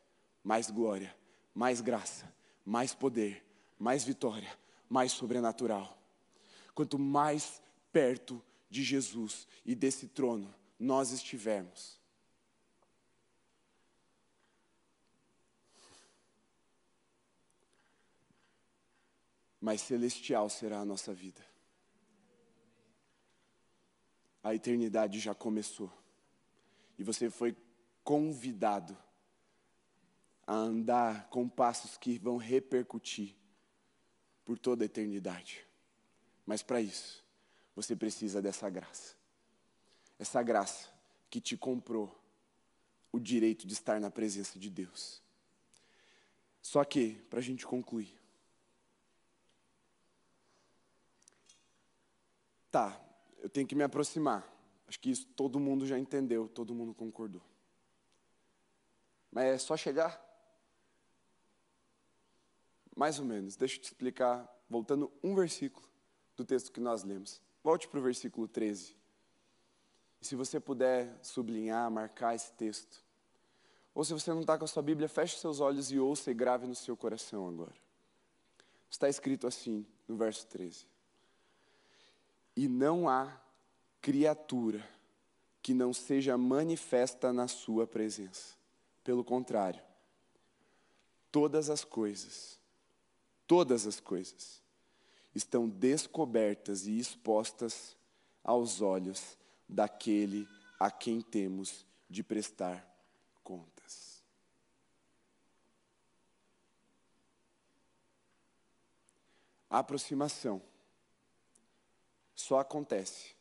mais glória, mais graça, mais poder, mais vitória, mais sobrenatural. Quanto mais perto de Jesus e desse trono nós estivermos, mais celestial será a nossa vida. A eternidade já começou. E você foi convidado a andar com passos que vão repercutir por toda a eternidade. Mas para isso, você precisa dessa graça. Essa graça que te comprou o direito de estar na presença de Deus. Só que, para a gente concluir, tá, eu tenho que me aproximar. Acho que isso todo mundo já entendeu, todo mundo concordou. Mas é só chegar? Mais ou menos. Deixa eu te explicar, voltando um versículo do texto que nós lemos. Volte para o versículo 13. E se você puder sublinhar, marcar esse texto. Ou se você não está com a sua Bíblia, feche seus olhos e ouça e grave no seu coração agora. Está escrito assim, no verso 13. E não há criatura que não seja manifesta na Sua presença. Pelo contrário, todas as coisas, todas as coisas, estão descobertas e expostas aos olhos daquele a quem temos de prestar contas. A aproximação só acontece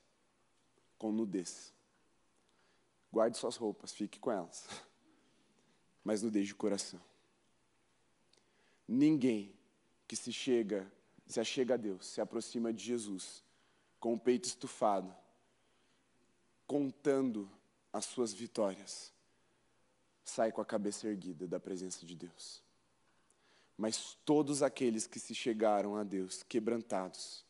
com nudez. Guarde suas roupas, fique com elas. Mas nudez de coração. Ninguém que se chega, se achega a Deus, se aproxima de Jesus com o peito estufado, contando as suas vitórias, sai com a cabeça erguida da presença de Deus. Mas todos aqueles que se chegaram a Deus quebrantados,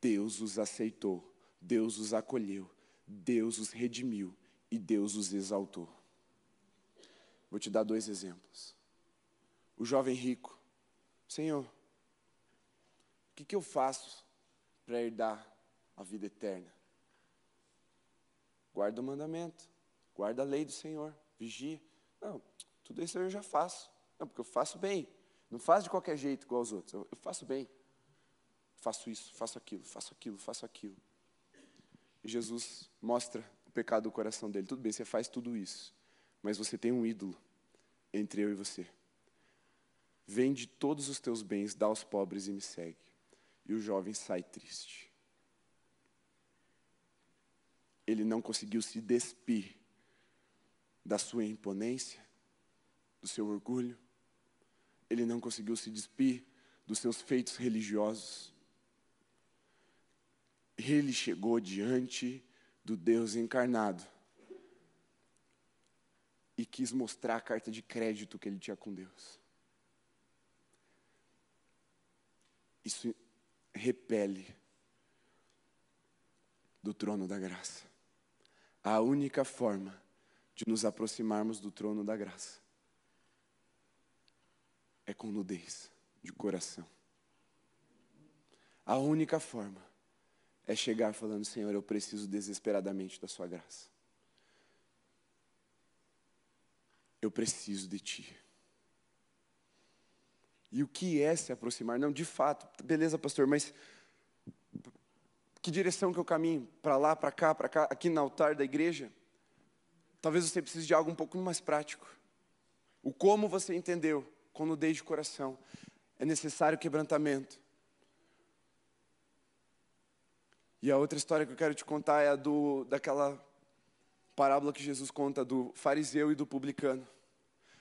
Deus os aceitou, Deus os acolheu, Deus os redimiu e Deus os exaltou. Vou te dar dois exemplos. O jovem rico, Senhor, o que, que eu faço para herdar a vida eterna? Guarda o mandamento, guarda a lei do Senhor, vigia. Não, tudo isso eu já faço. Não, porque eu faço bem. Não faço de qualquer jeito igual aos outros. Eu, eu faço bem faço isso, faço aquilo, faço aquilo, faço aquilo. Jesus mostra o pecado do coração dele. Tudo bem, você faz tudo isso, mas você tem um ídolo entre eu e você. Vende todos os teus bens, dá aos pobres e me segue. E o jovem sai triste. Ele não conseguiu se despir da sua imponência, do seu orgulho. Ele não conseguiu se despir dos seus feitos religiosos ele chegou diante do Deus encarnado e quis mostrar a carta de crédito que ele tinha com Deus. Isso repele do trono da graça. A única forma de nos aproximarmos do trono da graça é com nudez de coração. A única forma é chegar falando: Senhor, eu preciso desesperadamente da Sua graça. Eu preciso de Ti. E o que é se aproximar? Não, de fato, beleza, pastor, mas que direção que eu caminho? Para lá, para cá, para cá, aqui no altar da igreja? Talvez você precise de algo um pouco mais prático. O como você entendeu, com nudez de coração. É necessário quebrantamento. E a outra história que eu quero te contar é a do, daquela parábola que Jesus conta do fariseu e do publicano.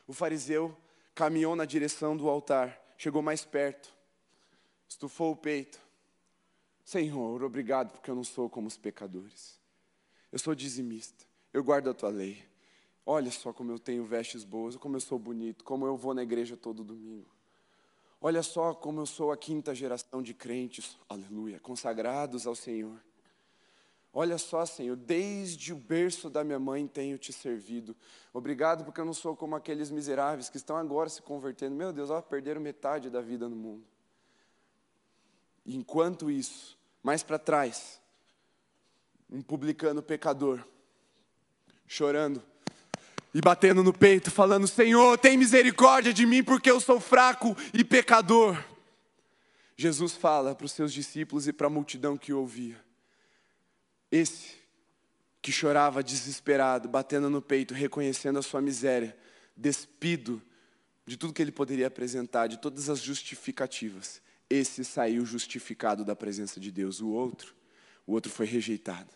O fariseu caminhou na direção do altar, chegou mais perto, estufou o peito. Senhor, obrigado porque eu não sou como os pecadores. Eu sou dizimista, eu guardo a tua lei. Olha só como eu tenho vestes boas, como eu sou bonito, como eu vou na igreja todo domingo. Olha só como eu sou a quinta geração de crentes, aleluia, consagrados ao Senhor. Olha só, Senhor, desde o berço da minha mãe tenho te servido. Obrigado porque eu não sou como aqueles miseráveis que estão agora se convertendo. Meu Deus, ó, perderam metade da vida no mundo. enquanto isso, mais para trás, um publicano pecador, chorando, e batendo no peito, falando: Senhor, tem misericórdia de mim, porque eu sou fraco e pecador. Jesus fala para os seus discípulos e para a multidão que ouvia: Esse que chorava desesperado, batendo no peito, reconhecendo a sua miséria, despido de tudo que ele poderia apresentar, de todas as justificativas, esse saiu justificado da presença de Deus. O outro, o outro foi rejeitado.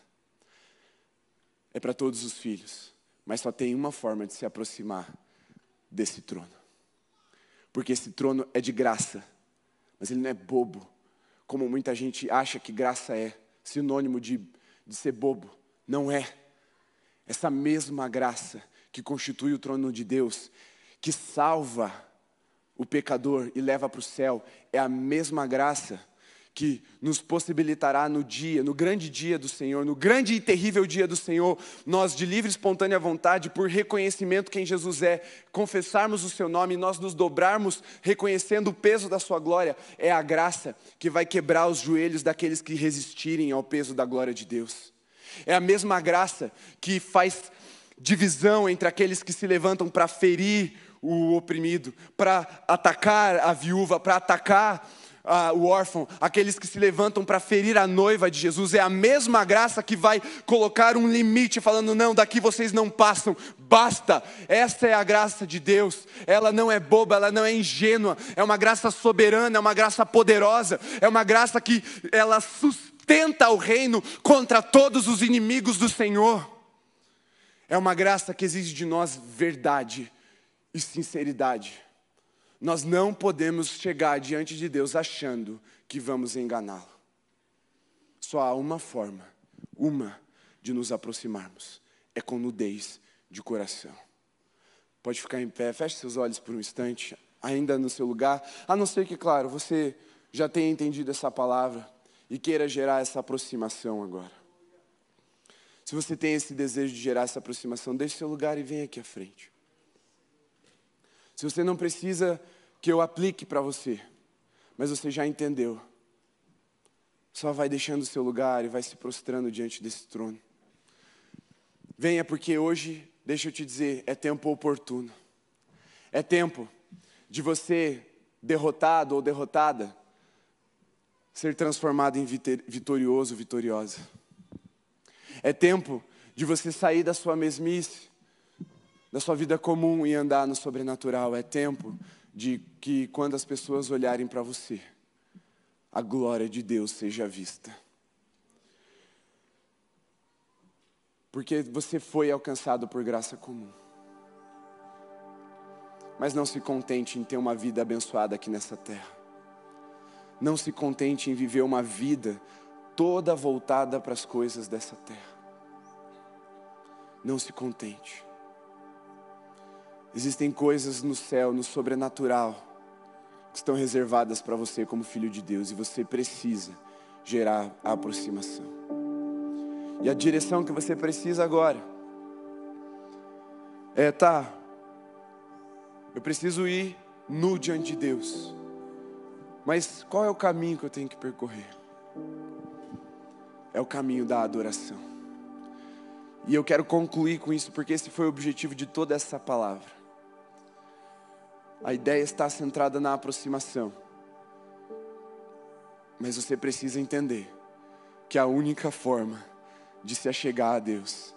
É para todos os filhos. Mas só tem uma forma de se aproximar desse trono. Porque esse trono é de graça, mas ele não é bobo, como muita gente acha que graça é, sinônimo de, de ser bobo. Não é. Essa mesma graça que constitui o trono de Deus, que salva o pecador e leva para o céu, é a mesma graça que nos possibilitará no dia, no grande dia do Senhor, no grande e terrível dia do Senhor, nós de livre e espontânea vontade, por reconhecimento quem Jesus é, confessarmos o seu nome, nós nos dobrarmos reconhecendo o peso da sua glória, é a graça que vai quebrar os joelhos daqueles que resistirem ao peso da glória de Deus. É a mesma graça que faz divisão entre aqueles que se levantam para ferir o oprimido, para atacar a viúva, para atacar ah, o órfão, aqueles que se levantam para ferir a noiva de Jesus, é a mesma graça que vai colocar um limite, falando: não, daqui vocês não passam, basta. Essa é a graça de Deus, ela não é boba, ela não é ingênua, é uma graça soberana, é uma graça poderosa, é uma graça que ela sustenta o reino contra todos os inimigos do Senhor. É uma graça que exige de nós verdade e sinceridade. Nós não podemos chegar diante de Deus achando que vamos enganá-lo. Só há uma forma, uma, de nos aproximarmos: é com nudez de coração. Pode ficar em pé, feche seus olhos por um instante, ainda no seu lugar, a não ser que, claro, você já tenha entendido essa palavra e queira gerar essa aproximação agora. Se você tem esse desejo de gerar essa aproximação, deixe seu lugar e venha aqui à frente. Se você não precisa que eu aplique para você, mas você já entendeu, só vai deixando o seu lugar e vai se prostrando diante desse trono. Venha, porque hoje, deixa eu te dizer, é tempo oportuno. É tempo de você, derrotado ou derrotada, ser transformado em vitorioso, vitoriosa. É tempo de você sair da sua mesmice da sua vida comum e andar no sobrenatural. É tempo de que quando as pessoas olharem para você, a glória de Deus seja vista. Porque você foi alcançado por graça comum. Mas não se contente em ter uma vida abençoada aqui nessa terra. Não se contente em viver uma vida toda voltada para as coisas dessa terra. Não se contente. Existem coisas no céu, no sobrenatural, que estão reservadas para você como filho de Deus e você precisa gerar a aproximação. E a direção que você precisa agora é, tá, eu preciso ir nu diante de Deus, mas qual é o caminho que eu tenho que percorrer? É o caminho da adoração. E eu quero concluir com isso, porque esse foi o objetivo de toda essa palavra. A ideia está centrada na aproximação. Mas você precisa entender que a única forma de se achegar a Deus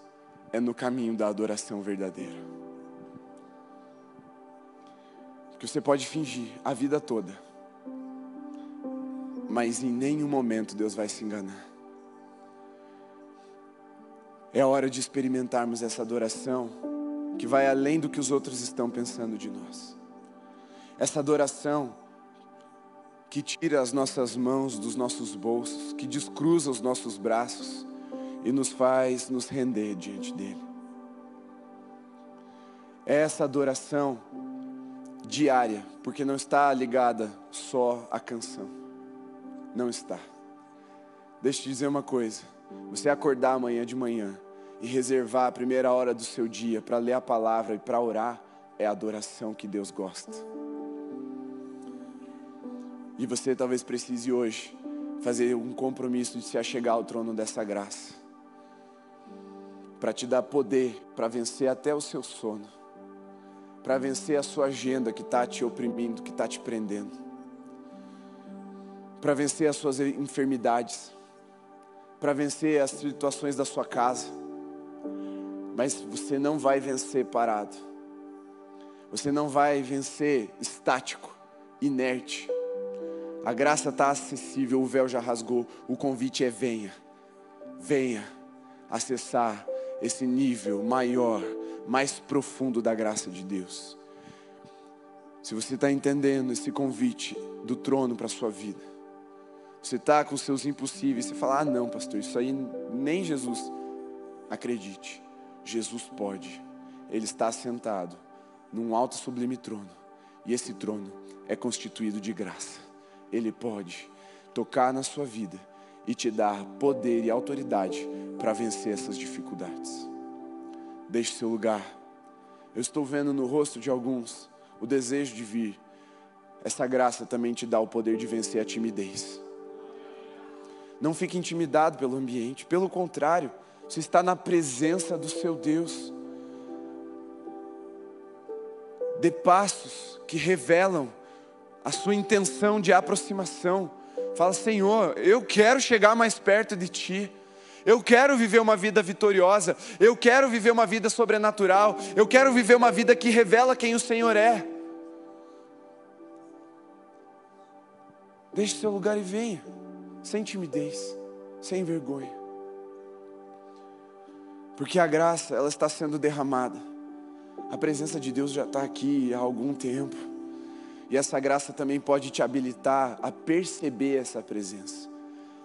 é no caminho da adoração verdadeira. Porque você pode fingir a vida toda, mas em nenhum momento Deus vai se enganar. É hora de experimentarmos essa adoração que vai além do que os outros estão pensando de nós. Essa adoração que tira as nossas mãos dos nossos bolsos, que descruza os nossos braços e nos faz nos render diante dele. É essa adoração diária, porque não está ligada só à canção. Não está. Deixa eu te dizer uma coisa. Você acordar amanhã de manhã e reservar a primeira hora do seu dia para ler a palavra e para orar, é a adoração que Deus gosta. E você talvez precise hoje fazer um compromisso de se achegar ao trono dessa graça. Para te dar poder para vencer até o seu sono. Para vencer a sua agenda que está te oprimindo, que está te prendendo. Para vencer as suas enfermidades. Para vencer as situações da sua casa. Mas você não vai vencer parado. Você não vai vencer estático, inerte a graça está acessível, o véu já rasgou. O convite é venha, venha acessar esse nível maior, mais profundo da graça de Deus. Se você está entendendo esse convite do trono para a sua vida, você está com seus impossíveis, você fala: ah, não, pastor, isso aí nem Jesus. Acredite, Jesus pode, Ele está sentado num alto sublime trono, e esse trono é constituído de graça. Ele pode tocar na sua vida e te dar poder e autoridade para vencer essas dificuldades. Deixe seu lugar. Eu estou vendo no rosto de alguns o desejo de vir. Essa graça também te dá o poder de vencer a timidez. Não fique intimidado pelo ambiente, pelo contrário, você está na presença do seu Deus. Dê passos que revelam a sua intenção de aproximação. Fala, Senhor, eu quero chegar mais perto de Ti. Eu quero viver uma vida vitoriosa. Eu quero viver uma vida sobrenatural. Eu quero viver uma vida que revela quem o Senhor é. Deixe seu lugar e venha, sem timidez, sem vergonha. Porque a graça, ela está sendo derramada. A presença de Deus já está aqui há algum tempo. E essa graça também pode te habilitar a perceber essa presença.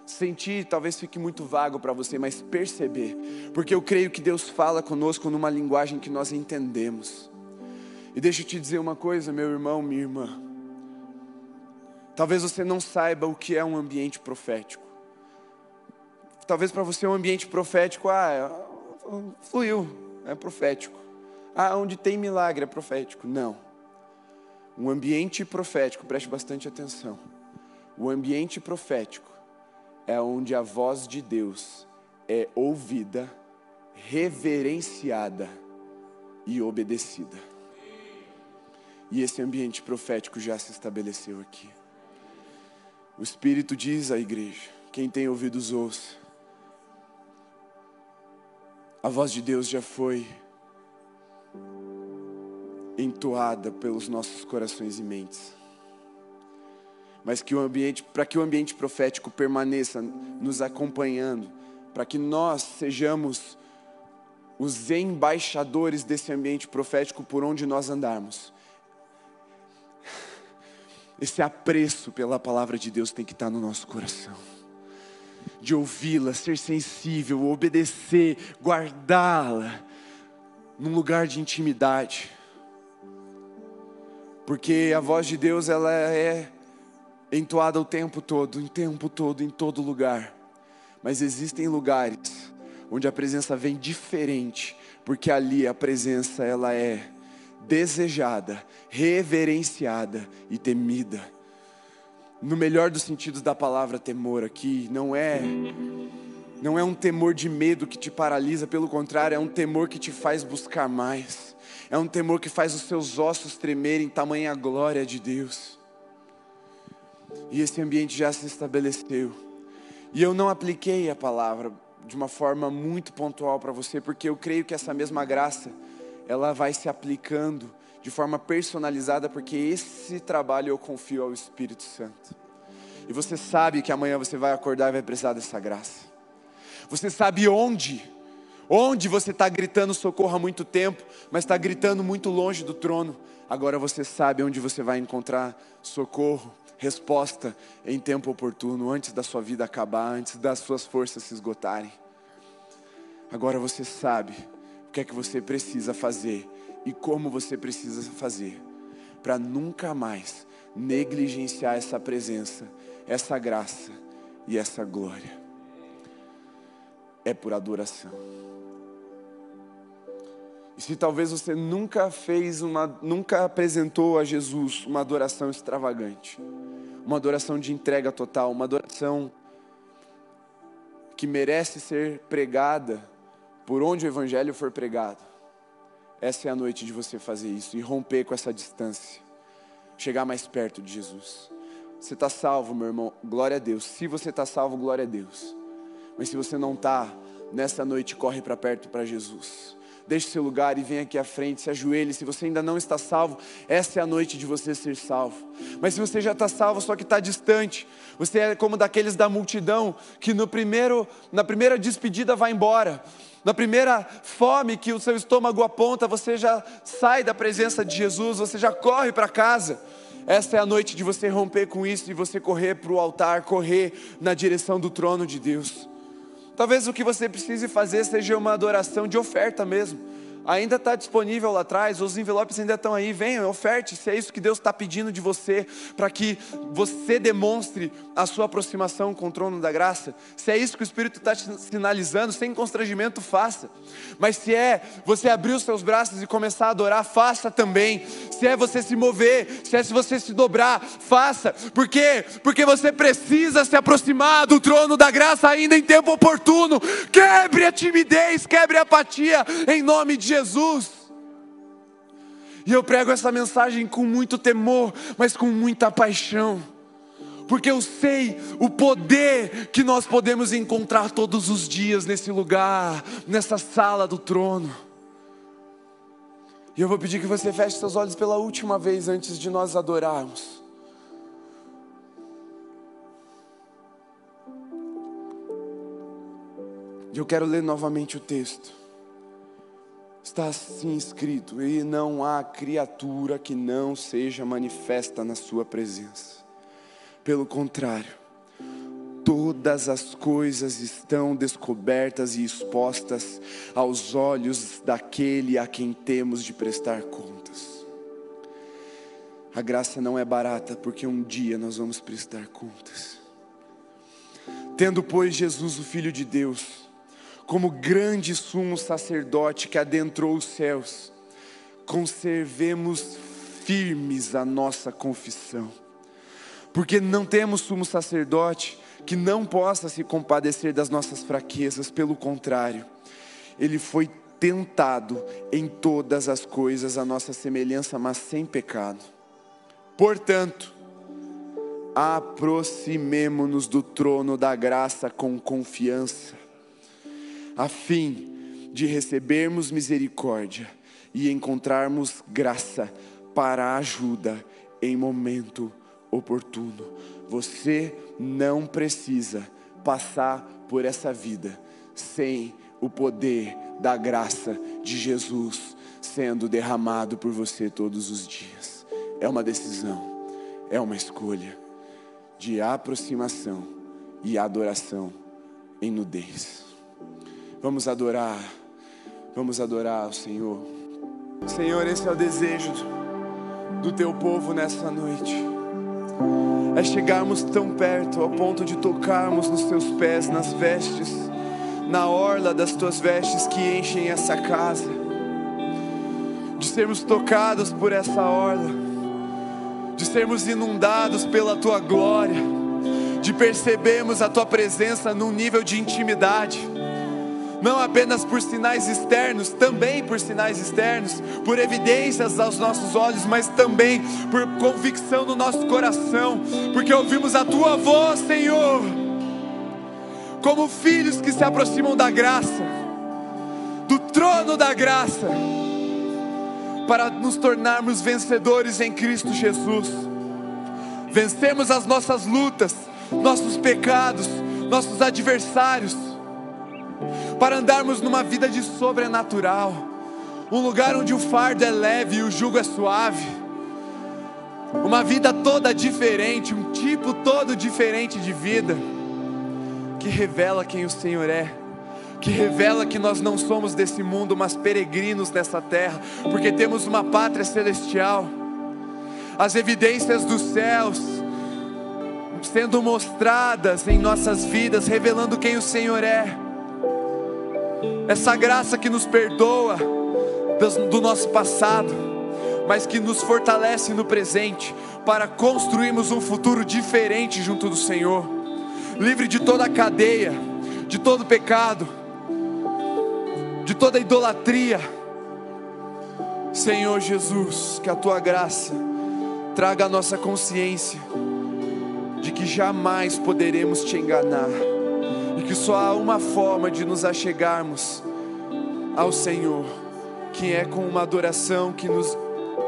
Sentir talvez fique muito vago para você, mas perceber, porque eu creio que Deus fala conosco numa linguagem que nós entendemos. E deixa eu te dizer uma coisa, meu irmão, minha irmã. Talvez você não saiba o que é um ambiente profético. Talvez para você um ambiente profético, ah, fluiu, é profético. Ah, onde tem milagre é profético. Não. Um ambiente profético, preste bastante atenção. O ambiente profético é onde a voz de Deus é ouvida, reverenciada e obedecida. E esse ambiente profético já se estabeleceu aqui. O Espírito diz à igreja: quem tem ouvidos ouça. A voz de Deus já foi entoada pelos nossos corações e mentes. Mas que o ambiente, para que o ambiente profético permaneça nos acompanhando, para que nós sejamos os embaixadores desse ambiente profético por onde nós andarmos. Esse apreço pela palavra de Deus tem que estar no nosso coração. De ouvi-la, ser sensível, obedecer, guardá-la num lugar de intimidade porque a voz de Deus ela é entoada o tempo todo, o tempo todo, em todo lugar. Mas existem lugares onde a presença vem diferente, porque ali a presença ela é desejada, reverenciada e temida. No melhor dos sentidos da palavra temor aqui, não é não é um temor de medo que te paralisa, pelo contrário, é um temor que te faz buscar mais. É um temor que faz os seus ossos tremerem, tamanha glória de Deus. E esse ambiente já se estabeleceu. E eu não apliquei a palavra de uma forma muito pontual para você, porque eu creio que essa mesma graça, ela vai se aplicando de forma personalizada, porque esse trabalho eu confio ao Espírito Santo. E você sabe que amanhã você vai acordar e vai precisar dessa graça. Você sabe onde, onde você está gritando socorro há muito tempo, mas está gritando muito longe do trono. Agora você sabe onde você vai encontrar socorro, resposta em tempo oportuno, antes da sua vida acabar, antes das suas forças se esgotarem. Agora você sabe o que é que você precisa fazer e como você precisa fazer para nunca mais negligenciar essa presença, essa graça e essa glória. É por adoração. E se talvez você nunca fez uma, nunca apresentou a Jesus uma adoração extravagante, uma adoração de entrega total, uma adoração que merece ser pregada por onde o evangelho for pregado. Essa é a noite de você fazer isso e romper com essa distância, chegar mais perto de Jesus. Você está salvo, meu irmão, glória a Deus. Se você está salvo, glória a Deus. Mas se você não está, nessa noite corre para perto para Jesus deixe seu lugar e venha aqui à frente, se ajoelhe. Se você ainda não está salvo, essa é a noite de você ser salvo. Mas se você já está salvo, só que está distante, você é como daqueles da multidão que no primeiro, na primeira despedida vai embora. Na primeira fome que o seu estômago aponta, você já sai da presença de Jesus, você já corre para casa. Esta é a noite de você romper com isso e você correr para o altar, correr na direção do trono de Deus. Talvez o que você precise fazer seja uma adoração de oferta mesmo ainda está disponível lá atrás, os envelopes ainda estão aí, venham, oferte, se é isso que Deus está pedindo de você, para que você demonstre a sua aproximação com o trono da graça, se é isso que o Espírito está te sinalizando, sem constrangimento, faça, mas se é você abrir os seus braços e começar a adorar, faça também, se é você se mover, se é se você se dobrar, faça, por quê? Porque você precisa se aproximar do trono da graça ainda em tempo oportuno, quebre a timidez, quebre a apatia, em nome de Jesus. Jesus. E eu prego essa mensagem com muito temor, mas com muita paixão, porque eu sei o poder que nós podemos encontrar todos os dias nesse lugar, nessa sala do trono. E eu vou pedir que você feche seus olhos pela última vez antes de nós adorarmos. E eu quero ler novamente o texto. Está assim escrito: e não há criatura que não seja manifesta na Sua presença. Pelo contrário, todas as coisas estão descobertas e expostas aos olhos daquele a quem temos de prestar contas. A graça não é barata, porque um dia nós vamos prestar contas. Tendo, pois, Jesus, o Filho de Deus, como grande sumo sacerdote que adentrou os céus, conservemos firmes a nossa confissão, porque não temos sumo sacerdote que não possa se compadecer das nossas fraquezas, pelo contrário, ele foi tentado em todas as coisas a nossa semelhança, mas sem pecado. Portanto, aproximemo-nos do trono da graça com confiança a fim de recebermos misericórdia e encontrarmos graça para ajuda em momento oportuno. Você não precisa passar por essa vida sem o poder da graça de Jesus sendo derramado por você todos os dias. É uma decisão, é uma escolha de aproximação e adoração em nudez. Vamos adorar, vamos adorar o Senhor. Senhor, esse é o desejo do teu povo nessa noite. É chegarmos tão perto ao ponto de tocarmos nos teus pés, nas vestes, na orla das tuas vestes que enchem essa casa, de sermos tocados por essa orla, de sermos inundados pela tua glória, de percebermos a tua presença num nível de intimidade não apenas por sinais externos, também por sinais externos, por evidências aos nossos olhos, mas também por convicção no nosso coração, porque ouvimos a tua voz, Senhor. como filhos que se aproximam da graça, do trono da graça, para nos tornarmos vencedores em Cristo Jesus. Vencemos as nossas lutas, nossos pecados, nossos adversários, para andarmos numa vida de sobrenatural, um lugar onde o fardo é leve e o jugo é suave, uma vida toda diferente, um tipo todo diferente de vida, que revela quem o Senhor é que revela que nós não somos desse mundo, mas peregrinos dessa terra, porque temos uma pátria celestial. As evidências dos céus sendo mostradas em nossas vidas, revelando quem o Senhor é. Essa graça que nos perdoa do nosso passado, mas que nos fortalece no presente para construirmos um futuro diferente junto do Senhor, livre de toda cadeia, de todo pecado, de toda idolatria. Senhor Jesus, que a tua graça traga a nossa consciência de que jamais poderemos te enganar e que só há uma forma de nos achegarmos ao Senhor, que é com uma adoração que nos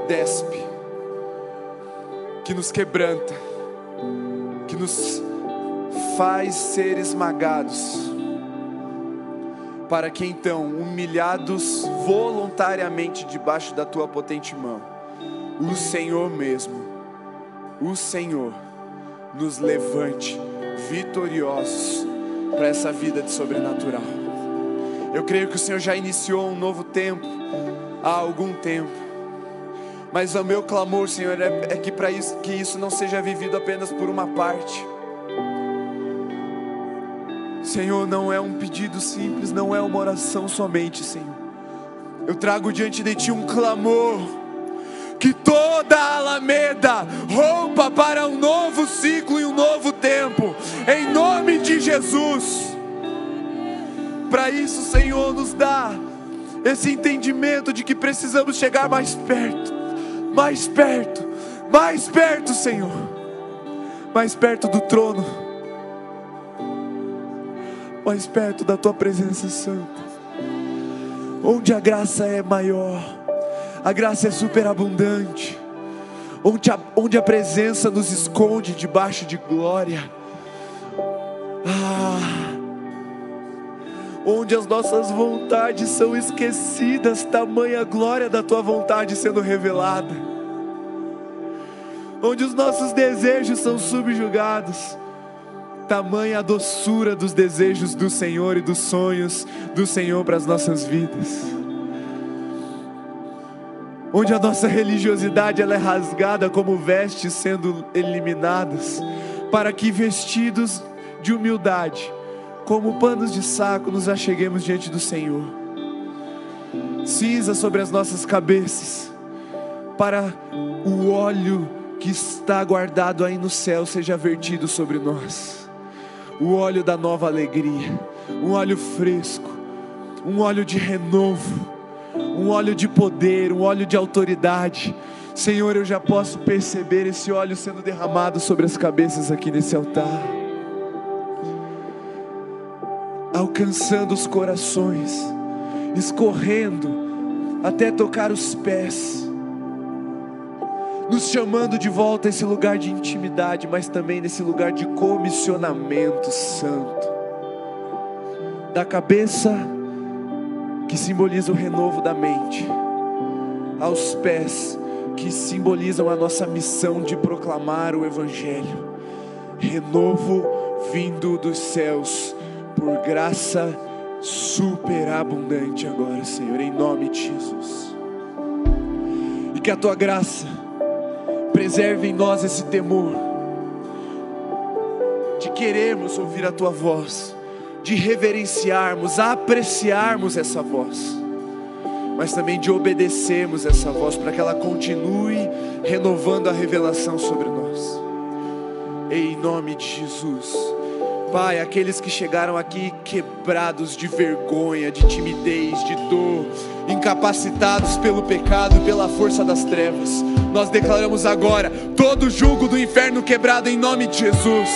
despe, que nos quebranta, que nos faz ser esmagados, para que então, humilhados voluntariamente debaixo da tua potente mão, o Senhor mesmo, o Senhor, nos levante vitoriosos para essa vida de sobrenatural. Eu creio que o Senhor já iniciou um novo tempo há algum tempo. Mas o meu clamor, Senhor, é, é que para isso que isso não seja vivido apenas por uma parte. Senhor, não é um pedido simples, não é uma oração somente, Senhor. Eu trago diante de Ti um clamor que toda a Alameda rompa para um novo ciclo e um novo tempo, em nome de Jesus. Para isso, Senhor, nos dá esse entendimento de que precisamos chegar mais perto, mais perto, mais perto, Senhor, mais perto do trono, mais perto da Tua presença santa, onde a graça é maior a graça é superabundante, onde a, onde a presença nos esconde debaixo de glória. Ah, onde as nossas vontades são esquecidas, tamanha glória da tua vontade sendo revelada, onde os nossos desejos são subjugados, tamanha doçura dos desejos do Senhor e dos sonhos do Senhor para as nossas vidas onde a nossa religiosidade ela é rasgada como vestes sendo eliminadas, para que vestidos de humildade, como panos de saco, nos acheguemos diante do Senhor. Cinza sobre as nossas cabeças, para o óleo que está guardado aí no céu seja vertido sobre nós. O óleo da nova alegria, um óleo fresco, um óleo de renovo um óleo de poder, um óleo de autoridade. Senhor, eu já posso perceber esse óleo sendo derramado sobre as cabeças aqui nesse altar, alcançando os corações, escorrendo até tocar os pés, nos chamando de volta a esse lugar de intimidade, mas também nesse lugar de comissionamento santo, da cabeça que simboliza o renovo da mente, aos pés, que simbolizam a nossa missão de proclamar o Evangelho. Renovo vindo dos céus, por graça superabundante agora, Senhor, em nome de Jesus. E que a tua graça preserve em nós esse temor de querermos ouvir a tua voz de reverenciarmos, apreciarmos essa voz, mas também de obedecermos essa voz para que ela continue renovando a revelação sobre nós. Em nome de Jesus. Pai, aqueles que chegaram aqui quebrados de vergonha, de timidez, de dor, incapacitados pelo pecado e pela força das trevas, nós declaramos agora todo o jugo do inferno quebrado em nome de Jesus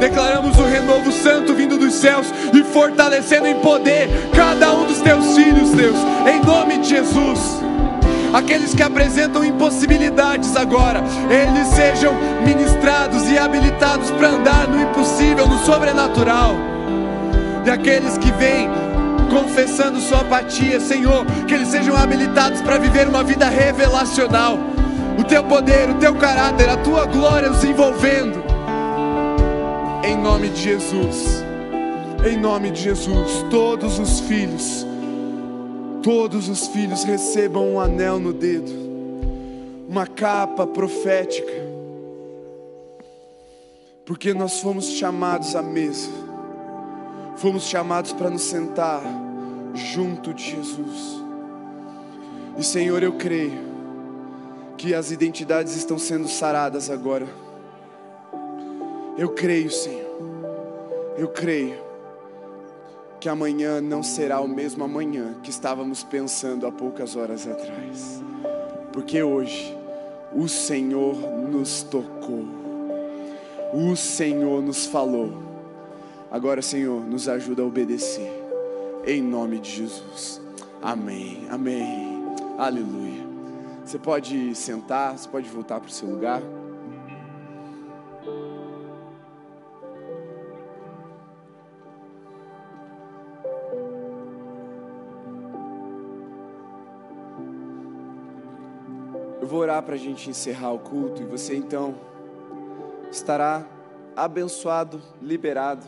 Declaramos o renovo santo vindo dos céus e fortalecendo em poder cada um dos teus filhos, Deus, em nome de Jesus. Aqueles que apresentam impossibilidades agora, eles sejam ministrados e habilitados para andar no impossível, no sobrenatural. E aqueles que vêm confessando sua apatia, Senhor, que eles sejam habilitados para viver uma vida revelacional. O teu poder, o teu caráter, a tua glória os envolvendo. Em nome de Jesus. Em nome de Jesus, todos os filhos, todos os filhos recebam um anel no dedo, uma capa profética, porque nós fomos chamados à mesa, fomos chamados para nos sentar junto de Jesus. E Senhor, eu creio que as identidades estão sendo saradas agora. Eu creio, Senhor. Eu creio que amanhã não será o mesmo amanhã que estávamos pensando há poucas horas atrás. Porque hoje o Senhor nos tocou. O Senhor nos falou. Agora, Senhor, nos ajuda a obedecer. Em nome de Jesus. Amém. Amém. Aleluia. Você pode sentar, você pode voltar para o seu lugar. Eu vou orar para a gente encerrar o culto e você então estará abençoado, liberado.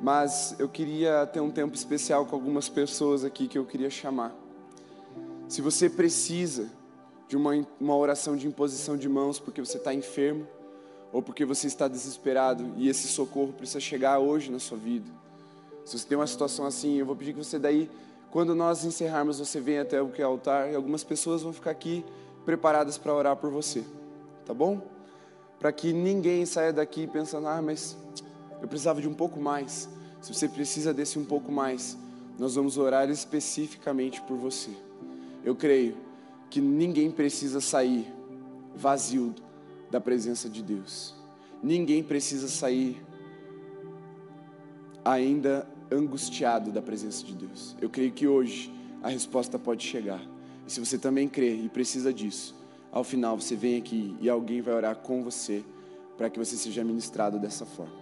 Mas eu queria ter um tempo especial com algumas pessoas aqui que eu queria chamar. Se você precisa de uma, uma oração de imposição de mãos porque você está enfermo ou porque você está desesperado e esse socorro precisa chegar hoje na sua vida. Se você tem uma situação assim, eu vou pedir que você daí, quando nós encerrarmos, você venha até o é altar e algumas pessoas vão ficar aqui preparadas para orar por você, tá bom? Para que ninguém saia daqui pensando, ah, mas eu precisava de um pouco mais. Se você precisa desse um pouco mais, nós vamos orar especificamente por você. Eu creio que ninguém precisa sair vazio da presença de Deus. Ninguém precisa sair ainda angustiado da presença de Deus. Eu creio que hoje a resposta pode chegar. E se você também crê e precisa disso, ao final você vem aqui e alguém vai orar com você para que você seja ministrado dessa forma.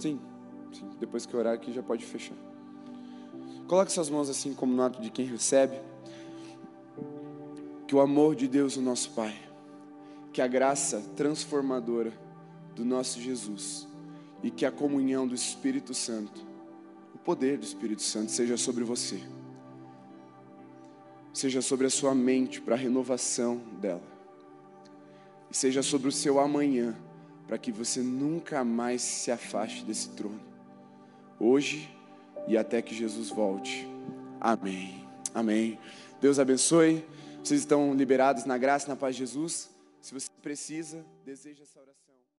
Sim, sim. Depois que orar aqui já pode fechar. Coloque suas mãos assim como no ato de quem recebe. Que o amor de Deus, o nosso Pai, que a graça transformadora do nosso Jesus e que a comunhão do Espírito Santo, poder do Espírito Santo seja sobre você. Seja sobre a sua mente para a renovação dela. E seja sobre o seu amanhã para que você nunca mais se afaste desse trono. Hoje e até que Jesus volte. Amém. Amém. Deus abençoe. Vocês estão liberados na graça e na paz de Jesus. Se você precisa, deseja essa oração.